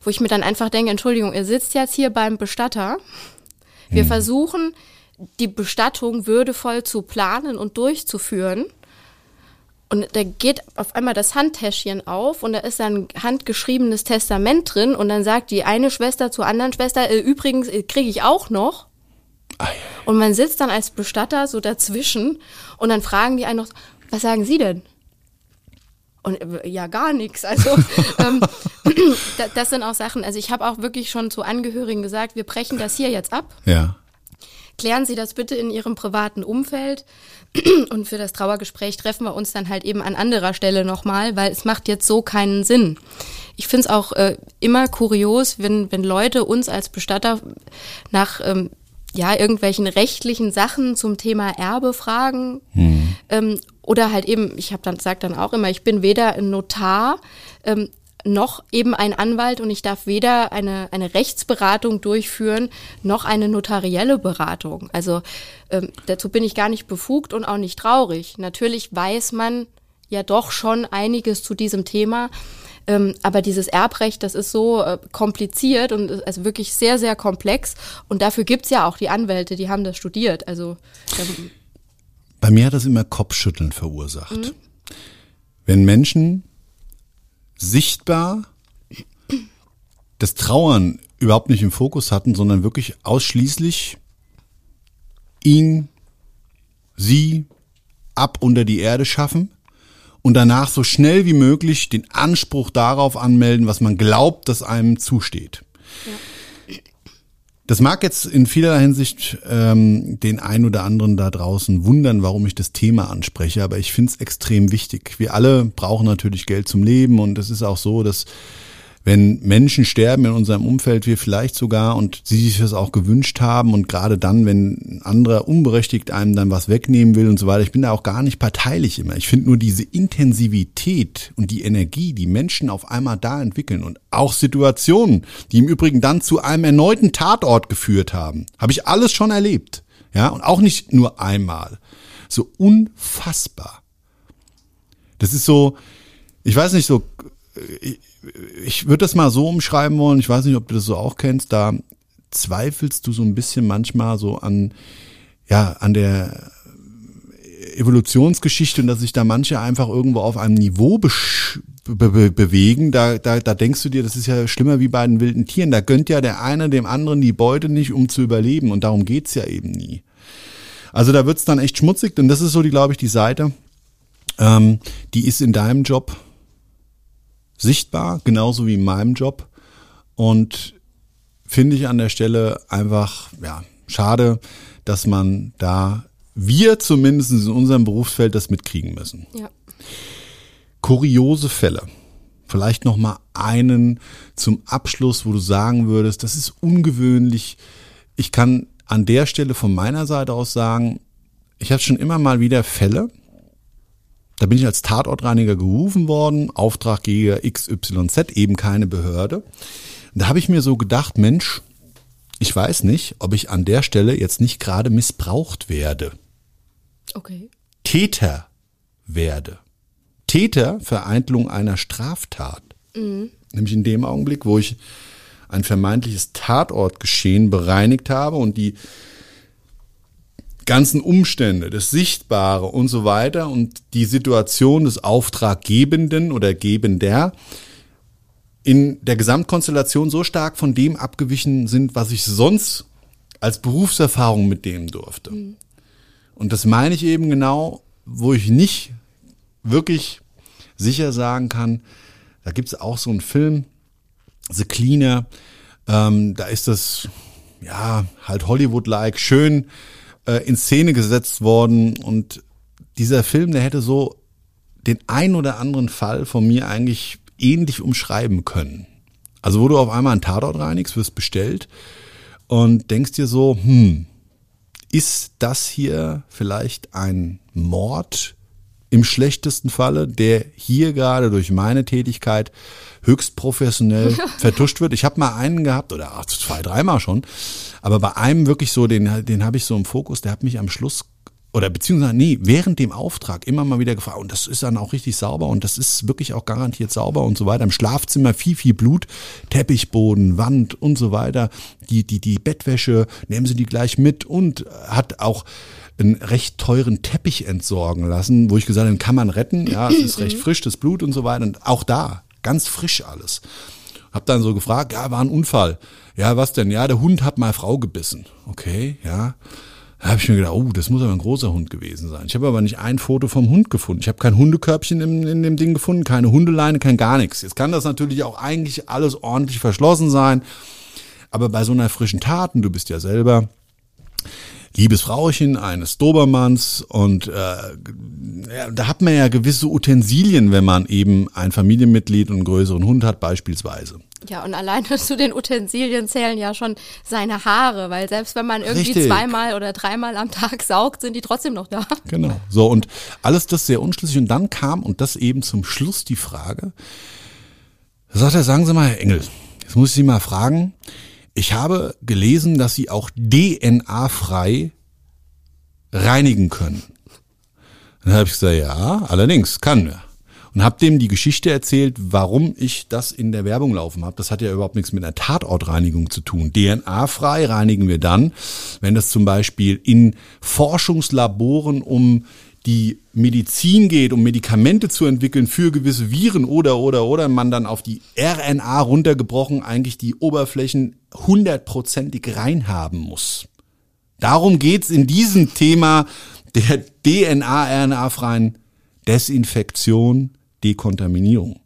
wo ich mir dann einfach denke, Entschuldigung, ihr sitzt jetzt hier beim Bestatter. Wir versuchen, die Bestattung würdevoll zu planen und durchzuführen. Und da geht auf einmal das Handtäschchen auf und da ist ein handgeschriebenes Testament drin und dann sagt die eine Schwester zur anderen Schwester, äh, übrigens äh, kriege ich auch noch. Und man sitzt dann als Bestatter so dazwischen und dann fragen die einen noch, was sagen Sie denn? Und äh, ja, gar nichts. Also ähm, da, das sind auch Sachen. Also ich habe auch wirklich schon zu Angehörigen gesagt, wir brechen das hier jetzt ab. Ja. Klären Sie das bitte in Ihrem privaten Umfeld. Und für das Trauergespräch treffen wir uns dann halt eben an anderer Stelle nochmal, weil es macht jetzt so keinen Sinn. Ich finde es auch äh, immer kurios, wenn, wenn Leute uns als Bestatter nach ähm, ja, irgendwelchen rechtlichen Sachen zum Thema Erbe fragen. Ähm, oder halt eben, ich habe dann sagt dann auch immer, ich bin weder ein Notar ähm, noch eben ein Anwalt und ich darf weder eine, eine Rechtsberatung durchführen noch eine notarielle Beratung. Also ähm, dazu bin ich gar nicht befugt und auch nicht traurig. Natürlich weiß man ja doch schon einiges zu diesem Thema. Ähm, aber dieses Erbrecht, das ist so äh, kompliziert und ist also wirklich sehr, sehr komplex. Und dafür gibt's ja auch die Anwälte, die haben das studiert. Also ähm, Bei mir hat das immer Kopfschütteln verursacht. Wenn Menschen sichtbar das Trauern überhaupt nicht im Fokus hatten, sondern wirklich ausschließlich ihn, sie ab unter die Erde schaffen und danach so schnell wie möglich den Anspruch darauf anmelden, was man glaubt, dass einem zusteht. Das mag jetzt in vielerlei Hinsicht ähm, den ein oder anderen da draußen wundern, warum ich das Thema anspreche, aber ich finde es extrem wichtig. Wir alle brauchen natürlich Geld zum Leben und es ist auch so, dass wenn Menschen sterben in unserem Umfeld, wir vielleicht sogar und sie sich das auch gewünscht haben und gerade dann, wenn ein anderer unberechtigt einem dann was wegnehmen will und so weiter. Ich bin da auch gar nicht parteilich immer. Ich finde nur diese Intensivität und die Energie, die Menschen auf einmal da entwickeln und auch Situationen, die im Übrigen dann zu einem erneuten Tatort geführt haben, habe ich alles schon erlebt. Ja, und auch nicht nur einmal. So unfassbar. Das ist so, ich weiß nicht, so, ich, würde das mal so umschreiben wollen, ich weiß nicht, ob du das so auch kennst, da zweifelst du so ein bisschen manchmal so an, ja, an der Evolutionsgeschichte und dass sich da manche einfach irgendwo auf einem Niveau be be bewegen, da, da, da denkst du dir, das ist ja schlimmer wie bei den wilden Tieren. Da gönnt ja der eine dem anderen die Beute nicht, um zu überleben. Und darum geht's ja eben nie. Also da wird's dann echt schmutzig, denn das ist so, die, glaube ich, die Seite, ähm, die ist in deinem Job sichtbar, genauso wie in meinem Job. Und finde ich an der Stelle einfach, ja, schade, dass man da, wir zumindest in unserem Berufsfeld das mitkriegen müssen. ja. Kuriose Fälle. Vielleicht noch mal einen zum Abschluss, wo du sagen würdest, das ist ungewöhnlich. Ich kann an der Stelle von meiner Seite aus sagen, ich habe schon immer mal wieder Fälle, da bin ich als Tatortreiniger gerufen worden, Auftraggeber XYZ, eben keine Behörde. Und da habe ich mir so gedacht, Mensch, ich weiß nicht, ob ich an der Stelle jetzt nicht gerade missbraucht werde. Okay. Täter werde. Täter Vereintelung einer Straftat. Nämlich in dem Augenblick, wo ich ein vermeintliches Tatortgeschehen bereinigt habe und die ganzen Umstände, das Sichtbare und so weiter und die Situation des Auftraggebenden oder Gebender in der Gesamtkonstellation so stark von dem abgewichen sind, was ich sonst als Berufserfahrung mitnehmen durfte. Und das meine ich eben genau, wo ich nicht wirklich sicher sagen kann, da gibt es auch so einen Film, The Cleaner, ähm, da ist das, ja, halt Hollywood-like, schön äh, in Szene gesetzt worden und dieser Film, der hätte so den ein oder anderen Fall von mir eigentlich ähnlich umschreiben können. Also wo du auf einmal einen Tatort reinigst, wirst bestellt und denkst dir so, hm, ist das hier vielleicht ein Mord im schlechtesten Falle, der hier gerade durch meine Tätigkeit höchst professionell vertuscht wird. Ich habe mal einen gehabt, oder ach, zwei, dreimal schon, aber bei einem wirklich so, den, den habe ich so im Fokus, der hat mich am Schluss oder beziehungsweise nee, während dem Auftrag immer mal wieder gefragt und das ist dann auch richtig sauber und das ist wirklich auch garantiert sauber und so weiter. Im Schlafzimmer viel, viel Blut, Teppichboden, Wand und so weiter. Die, die, die Bettwäsche, nehmen Sie die gleich mit und hat auch einen recht teuren Teppich entsorgen lassen, wo ich gesagt habe, den kann man retten. Ja, es ist recht frisch, das Blut und so weiter. Und auch da, ganz frisch alles. Hab dann so gefragt, ja, war ein Unfall. Ja, was denn? Ja, der Hund hat mal Frau gebissen. Okay, ja. Da habe ich mir gedacht, oh, das muss aber ein großer Hund gewesen sein. Ich habe aber nicht ein Foto vom Hund gefunden. Ich habe kein Hundekörbchen in, in dem Ding gefunden, keine Hundeleine, kein gar nichts. Jetzt kann das natürlich auch eigentlich alles ordentlich verschlossen sein. Aber bei so einer frischen Tat, und du bist ja selber liebes Frauchen eines Dobermanns und äh, ja, da hat man ja gewisse Utensilien, wenn man eben ein Familienmitglied und einen größeren Hund hat beispielsweise. Ja, und alleine zu den Utensilien zählen ja schon seine Haare, weil selbst wenn man irgendwie Richtig. zweimal oder dreimal am Tag saugt, sind die trotzdem noch da. Genau. So, und alles das sehr unschlüssig. Und dann kam, und das eben zum Schluss die Frage, sagt er, sagen Sie mal, Herr Engel, jetzt muss ich Sie mal fragen, ich habe gelesen, dass Sie auch DNA-frei reinigen können. Dann habe ich gesagt, ja, allerdings, kann er. Und habe dem die Geschichte erzählt, warum ich das in der Werbung laufen habe. Das hat ja überhaupt nichts mit einer Tatortreinigung zu tun. DNA-frei reinigen wir dann, wenn das zum Beispiel in Forschungslaboren um die Medizin geht, um Medikamente zu entwickeln für gewisse Viren oder oder oder man dann auf die RNA runtergebrochen eigentlich die Oberflächen hundertprozentig rein haben muss. Darum geht's in diesem Thema der DNA-RNA-freien Desinfektion, Dekontaminierung.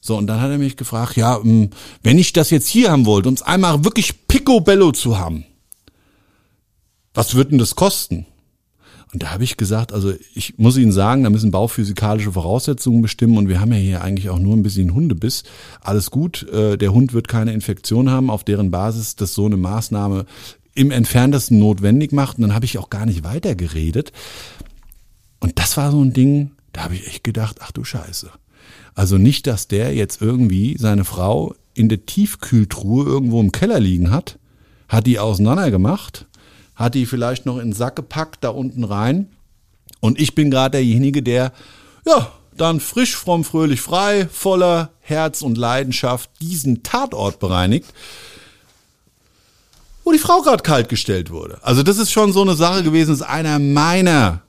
So, und dann hat er mich gefragt, ja, ähm, wenn ich das jetzt hier haben wollte, um es einmal wirklich picobello zu haben, was wird denn das kosten? Und da habe ich gesagt, also ich muss Ihnen sagen, da müssen bauphysikalische Voraussetzungen bestimmen und wir haben ja hier eigentlich auch nur ein bisschen Hundebiss. Alles gut, äh, der Hund wird keine Infektion haben, auf deren Basis das so eine Maßnahme im entferntesten notwendig macht. Und dann habe ich auch gar nicht weiter geredet. Und das war so ein Ding, da habe ich echt gedacht, ach du Scheiße. Also nicht, dass der jetzt irgendwie seine Frau in der Tiefkühltruhe irgendwo im Keller liegen hat, hat die auseinander gemacht, hat die vielleicht noch in den Sack gepackt, da unten rein. Und ich bin gerade derjenige, der, ja, dann frisch, fromm, fröhlich, frei, voller Herz und Leidenschaft diesen Tatort bereinigt, wo die Frau gerade kaltgestellt wurde. Also das ist schon so eine Sache gewesen, ist einer meiner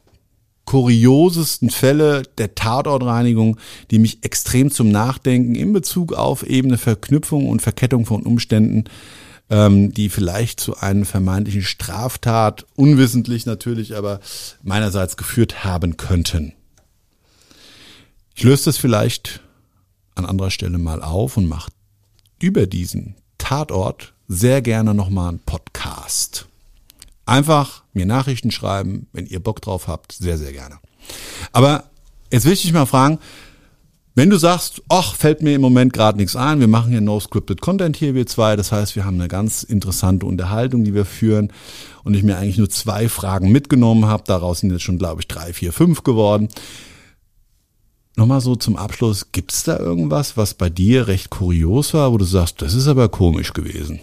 kuriosesten Fälle der Tatortreinigung, die mich extrem zum Nachdenken in Bezug auf eben eine Verknüpfung und Verkettung von Umständen, ähm, die vielleicht zu einer vermeintlichen Straftat, unwissentlich natürlich, aber meinerseits geführt haben könnten. Ich löse das vielleicht an anderer Stelle mal auf und mache über diesen Tatort sehr gerne nochmal einen Podcast. Einfach mir Nachrichten schreiben, wenn ihr Bock drauf habt, sehr, sehr gerne. Aber jetzt will ich dich mal fragen, wenn du sagst, ach, fällt mir im Moment gerade nichts ein, wir machen hier No Scripted Content hier, wir zwei, das heißt, wir haben eine ganz interessante Unterhaltung, die wir führen und ich mir eigentlich nur zwei Fragen mitgenommen habe, daraus sind jetzt schon, glaube ich, drei, vier, fünf geworden. Nochmal so zum Abschluss, gibt's da irgendwas, was bei dir recht kurios war, wo du sagst, das ist aber komisch gewesen?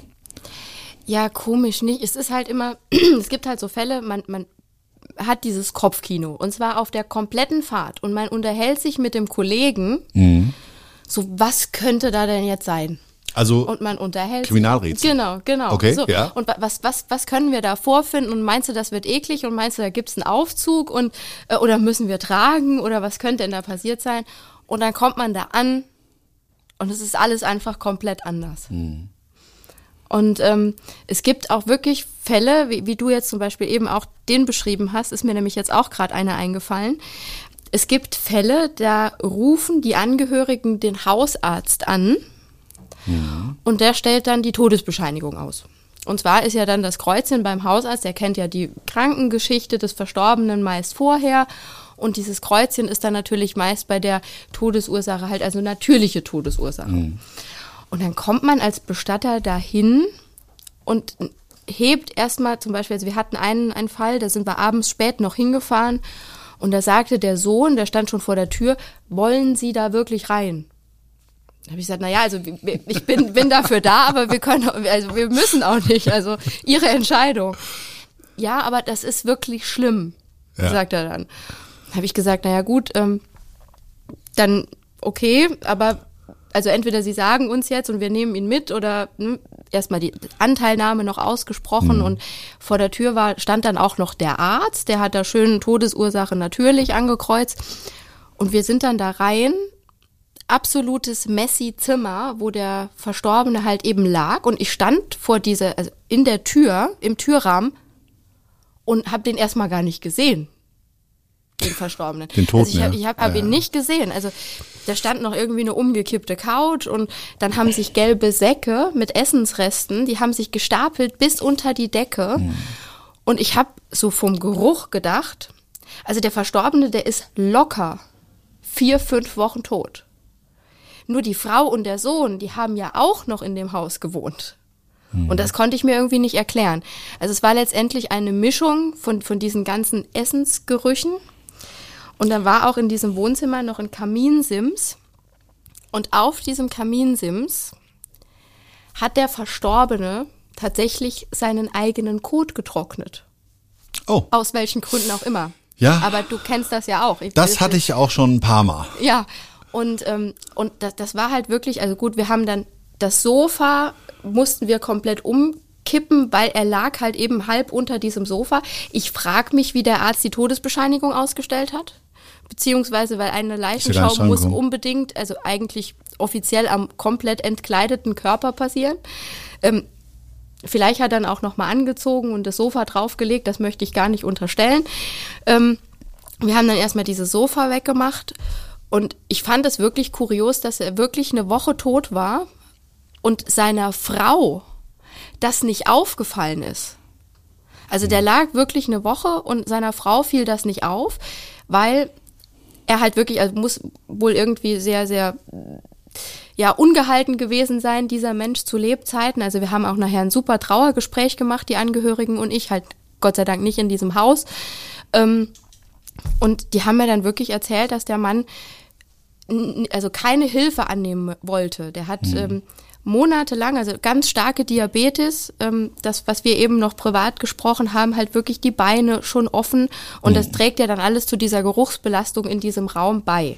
Ja, komisch nicht. Es ist halt immer, es gibt halt so Fälle, man, man hat dieses Kopfkino und zwar auf der kompletten Fahrt und man unterhält sich mit dem Kollegen, Mhm. so was könnte da denn jetzt sein? Also Und man unterhält Kriminalrätsel. Genau, genau. Okay, so. ja. Und wa- was, was, was können wir da vorfinden? Und meinst du, das wird eklig? Und meinst du, da gibt's einen Aufzug? Und, äh, oder müssen wir tragen? Oder was könnte denn da passiert sein? Und dann kommt man da an und es ist alles einfach komplett anders. Und ähm, es gibt auch wirklich Fälle, wie, wie du jetzt zum Beispiel eben auch den beschrieben hast, ist mir nämlich jetzt auch gerade einer eingefallen. Es gibt Fälle, da rufen die Angehörigen den Hausarzt an und der stellt dann die Todesbescheinigung aus. Und zwar ist ja dann das Kreuzchen beim Hausarzt, der kennt ja die Krankengeschichte des Verstorbenen meist vorher. Und dieses Kreuzchen ist dann natürlich meist bei der Todesursache halt, also natürliche Todesursache. Und dann kommt man als Bestatter dahin und hebt erstmal zum Beispiel, also wir hatten einen, einen Fall, da sind wir abends spät noch hingefahren Und da sagte der Sohn, der stand schon vor der Tür, wollen Sie da wirklich rein? Da habe ich gesagt, na ja, also ich bin, bin dafür da, aber wir können, also wir müssen auch nicht, also Ihre Entscheidung. Ja, aber das ist wirklich schlimm, Ja. sagt er dann. Habe ich gesagt, na ja gut, ähm, dann okay, aber also entweder Sie sagen uns jetzt und wir nehmen ihn mit oder ne, erstmal die Anteilnahme noch ausgesprochen und vor der Tür war stand dann auch noch der Arzt, der hat da schön Todesursache natürlich angekreuzt. Und wir sind dann da rein absolutes Messi-Zimmer, wo der Verstorbene halt eben lag. Und ich stand vor dieser, also in der Tür, im Türrahmen und habe den erstmal gar nicht gesehen, den Verstorbenen. Den Toten, also ich habe ja. ich hab, hab Ja, ihn nicht gesehen. Also da stand noch irgendwie eine umgekippte Couch und dann haben sich gelbe Säcke mit Essensresten, die haben sich gestapelt bis unter die Decke. Hm. Und ich habe so vom Geruch gedacht, also der Verstorbene, der ist locker vier, fünf Wochen tot. Nur die Frau und der Sohn, die haben ja auch noch in dem Haus gewohnt. Und das konnte ich mir irgendwie nicht erklären. Also es war letztendlich eine Mischung von, von diesen ganzen Essensgerüchen. Und dann war auch in diesem Wohnzimmer noch ein Kaminsims. Und auf diesem Kaminsims hat der Verstorbene tatsächlich seinen eigenen Kot getrocknet. Oh, Aus welchen Gründen auch immer. Ja. Aber du kennst das ja auch. Ich- das hatte ich auch schon ein paar Mal. ja, und, ähm, und das, das war halt wirklich, also gut, wir haben dann das Sofa, mussten wir komplett umkippen, weil er lag halt eben halb unter diesem Sofa. Ich frage mich, wie der Arzt die Todesbescheinigung ausgestellt hat. Beziehungsweise, weil eine Leichenschau muss drangekommen. unbedingt, also eigentlich offiziell am komplett entkleideten Körper passieren. Ähm, Vielleicht hat er dann auch nochmal angezogen und das Sofa draufgelegt, das möchte ich gar nicht unterstellen. Ähm, wir haben dann erstmal dieses Sofa weggemacht und ich fand es wirklich kurios, dass er wirklich eine Woche tot war und seiner Frau das nicht aufgefallen ist. Also der lag wirklich eine Woche und seiner Frau fiel das nicht auf, weil er halt wirklich, also muss wohl irgendwie sehr, sehr ja, ungehalten gewesen sein, dieser Mensch zu Lebzeiten. Also wir haben auch nachher ein super Trauergespräch gemacht, die Angehörigen und ich, halt Gott sei Dank nicht in diesem Haus. Ähm, und die haben mir dann wirklich erzählt, dass der Mann also keine Hilfe annehmen wollte. Der hat ähm, monatelang, also ganz starke Diabetes, ähm, das, was wir eben noch privat gesprochen haben, halt wirklich die Beine schon offen und das trägt ja dann alles zu dieser Geruchsbelastung in diesem Raum bei.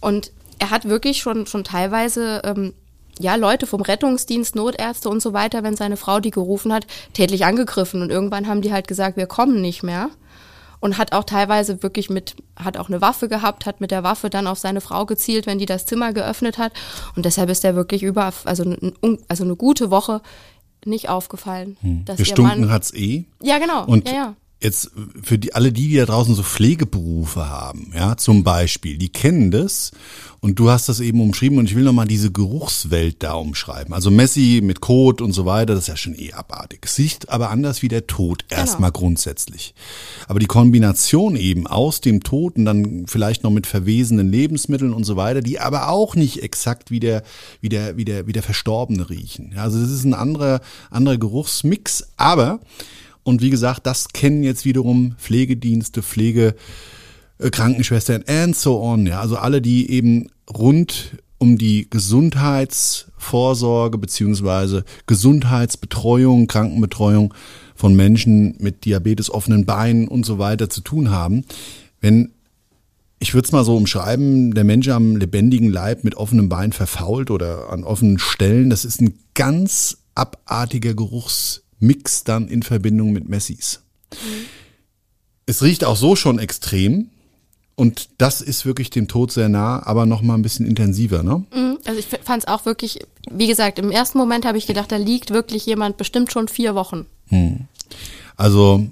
Und er hat wirklich schon, schon teilweise, ähm, ja, Leute vom Rettungsdienst, Notärzte und so weiter, wenn seine Frau die gerufen hat, tätlich angegriffen. Und irgendwann haben die halt gesagt, wir kommen nicht mehr. Und hat auch teilweise wirklich mit, hat auch eine Waffe gehabt, hat mit der Waffe dann auf seine Frau gezielt, wenn die das Zimmer geöffnet hat. Und deshalb ist er wirklich über, also, also eine gute Woche nicht aufgefallen. Ihr Gestunken Mann, hat's eh. Ja, genau. Und ja, ja. Jetzt für die, alle die, die da draußen so Pflegeberufe haben, ja, zum Beispiel, die kennen das und du hast das eben umschrieben und ich will nochmal diese Geruchswelt da umschreiben. Also Messi mit Kot und so weiter, das ist ja schon eh abartig. Es riecht aber anders wie der Tod, erstmal grundsätzlich. Aber die Kombination eben aus dem Toten, dann vielleicht noch mit verwesenen Lebensmitteln und so weiter, die aber auch nicht exakt wie der, wie der, wie der, wie der Verstorbene riechen. Ja, Also das ist ein anderer, anderer Geruchsmix, aber und wie gesagt, das kennen jetzt wiederum Pflegedienste, Pflege, äh, Krankenschwestern and so on. Ja, also alle, die eben rund um die Gesundheitsvorsorge beziehungsweise Gesundheitsbetreuung, Krankenbetreuung von Menschen mit Diabetes, offenen Beinen und so weiter zu tun haben. Wenn ich würde es mal so umschreiben, der Mensch am lebendigen Leib mit offenem Bein verfault oder an offenen Stellen, das ist ein ganz abartiger Geruchsmix dann in Verbindung mit Messis. Es riecht auch so schon extrem und das ist wirklich dem Tod sehr nah, aber noch mal ein bisschen intensiver, ne? Mhm, Also ich fand es auch wirklich, wie gesagt, im ersten Moment habe ich gedacht, da liegt wirklich jemand bestimmt schon vier Wochen. Also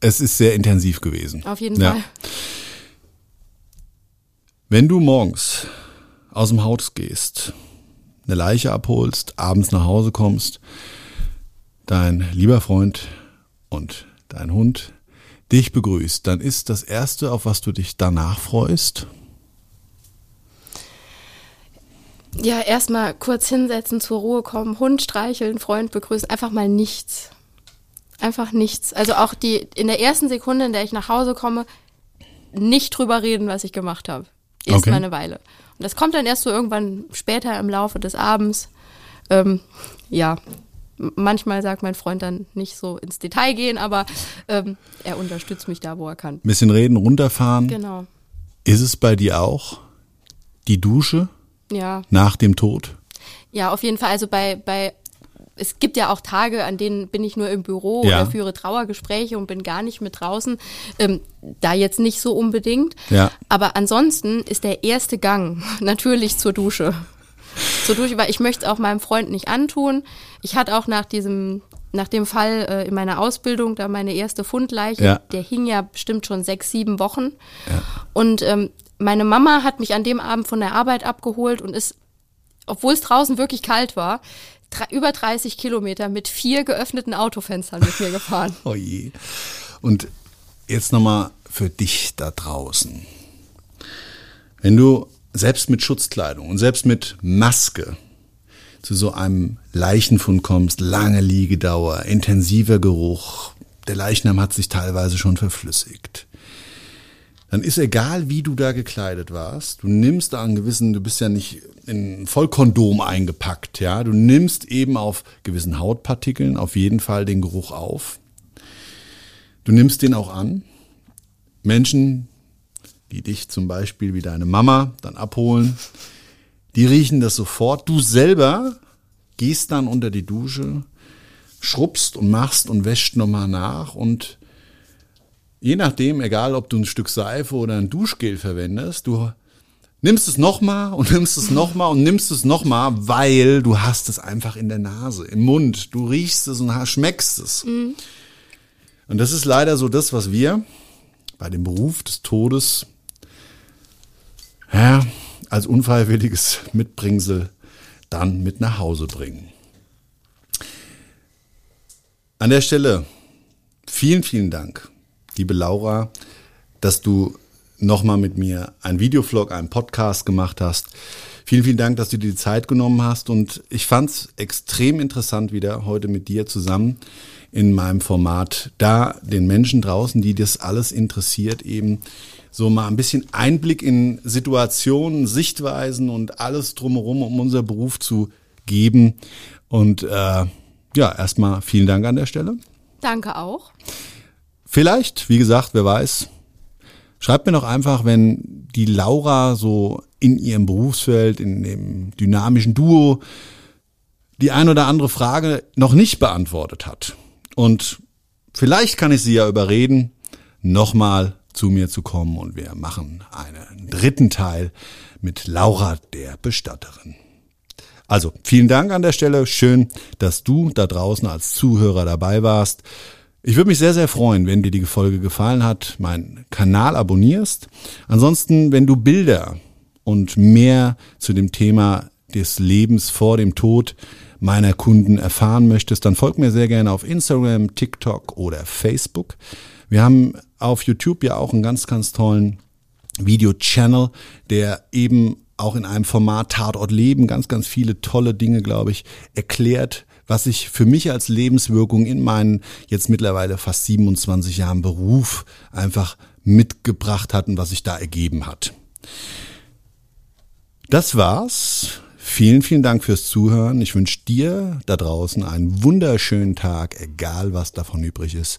es ist sehr intensiv gewesen. Auf jeden Ja. Fall. Wenn du morgens aus dem Haus gehst, eine Leiche abholst, abends nach Hause kommst, dein lieber Freund und dein Hund dich begrüßt, dann ist das Erste, auf was du dich danach freust, Ja, erstmal kurz hinsetzen, zur Ruhe kommen, Hund streicheln, Freund begrüßen, einfach mal nichts. Einfach nichts. Also auch die, in der ersten Sekunde, in der ich nach Hause komme, nicht drüber reden, was ich gemacht habe. Erst Okay. mal eine Weile. Und das kommt dann erst so irgendwann später im Laufe des Abends. Ähm, ja, manchmal sagt mein Freund dann nicht so ins Detail gehen, aber ähm, er unterstützt mich da, wo er kann. Bisschen reden, runterfahren. Genau. Ist es bei dir auch die Dusche Ja, nach dem Tod? ja, auf jeden Fall. Also bei, bei, es gibt ja auch Tage, an denen bin ich nur im Büro Ja. oder führe Trauergespräche und bin gar nicht mit draußen. Ähm, da jetzt nicht so unbedingt. Ja. Aber ansonsten ist der erste Gang natürlich zur Dusche. Zur Dusche, weil ich möchte es auch meinem Freund nicht antun. Ich hatte auch nach diesem, nach dem Fall äh, in meiner Ausbildung, da meine erste Fundleiche, Ja. der hing ja bestimmt schon sechs, sieben Wochen. Und ähm, meine Mama hat mich an dem Abend von der Arbeit abgeholt und ist, obwohl es draußen wirklich kalt war, über 30 Kilometer mit vier geöffneten Autofenstern mit mir gefahren. Oh je. Und jetzt nochmal für dich da draußen. Wenn du selbst mit Schutzkleidung und selbst mit Maske zu so einem Leichenfund kommst, lange Liegedauer, intensiver Geruch, der Leichnam hat sich teilweise schon verflüssigt. Dann ist egal, wie du da gekleidet warst, du nimmst da einen gewissen, du bist ja nicht in Vollkondom eingepackt, ja, du nimmst eben auf gewissen Hautpartikeln auf jeden Fall den Geruch auf. Du nimmst den auch an. Menschen, die dich zum Beispiel wie deine Mama dann abholen, die riechen das sofort. Du selber gehst dann unter die Dusche, schrubbst und machst und wäscht nochmal nach und je nachdem, egal ob du ein Stück Seife oder ein Duschgel verwendest, du nimmst es nochmal und nimmst es nochmal und nimmst es nochmal, weil du hast es einfach in der Nase, im Mund. Du riechst es und schmeckst es. Und das ist leider so das, was wir bei dem Beruf des Todes ja, als unfreiwilliges Mitbringsel dann mit nach Hause bringen. An der Stelle vielen, vielen Dank, liebe Laura, dass du nochmal mit mir einen Videovlog, einen Podcast gemacht hast. Vielen, vielen Dank, dass du dir die Zeit genommen hast und ich fand es extrem interessant wieder heute mit dir zusammen in meinem Format, da den Menschen draußen, die das alles interessiert, eben so mal ein bisschen Einblick in Situationen, Sichtweisen und alles drumherum um unser Beruf zu geben. Und äh, ja, erstmal vielen Dank an der Stelle. Danke auch. Vielleicht, wie gesagt, wer weiß, schreibt mir doch einfach, wenn die Laura so in ihrem Berufsfeld, in dem dynamischen Duo, die ein oder andere Frage noch nicht beantwortet hat. Und vielleicht kann ich sie ja überreden, nochmal zu mir zu kommen und wir machen einen dritten Teil mit Laura, der Bestatterin. Also vielen Dank an der Stelle. Schön, dass du da draußen als Zuhörer dabei warst. Ich würde mich sehr, sehr freuen, wenn dir die Folge gefallen hat, meinen Kanal abonnierst. Ansonsten, wenn du Bilder und mehr zu dem Thema des Lebens vor dem Tod meiner Kunden erfahren möchtest, dann folg mir sehr gerne auf Instagram, TikTok oder Facebook. Wir haben auf YouTube ja auch einen ganz, ganz tollen Video-Channel, der eben auch in einem Format Tatort Leben ganz, ganz viele tolle Dinge, glaube ich, erklärt, was sich für mich als Lebenswirkung in meinen jetzt mittlerweile fast 27 Jahren Beruf einfach mitgebracht hat und was sich da ergeben hat. Das war's. Vielen, vielen Dank fürs Zuhören. Ich wünsche dir da draußen einen wunderschönen Tag, egal was davon übrig ist.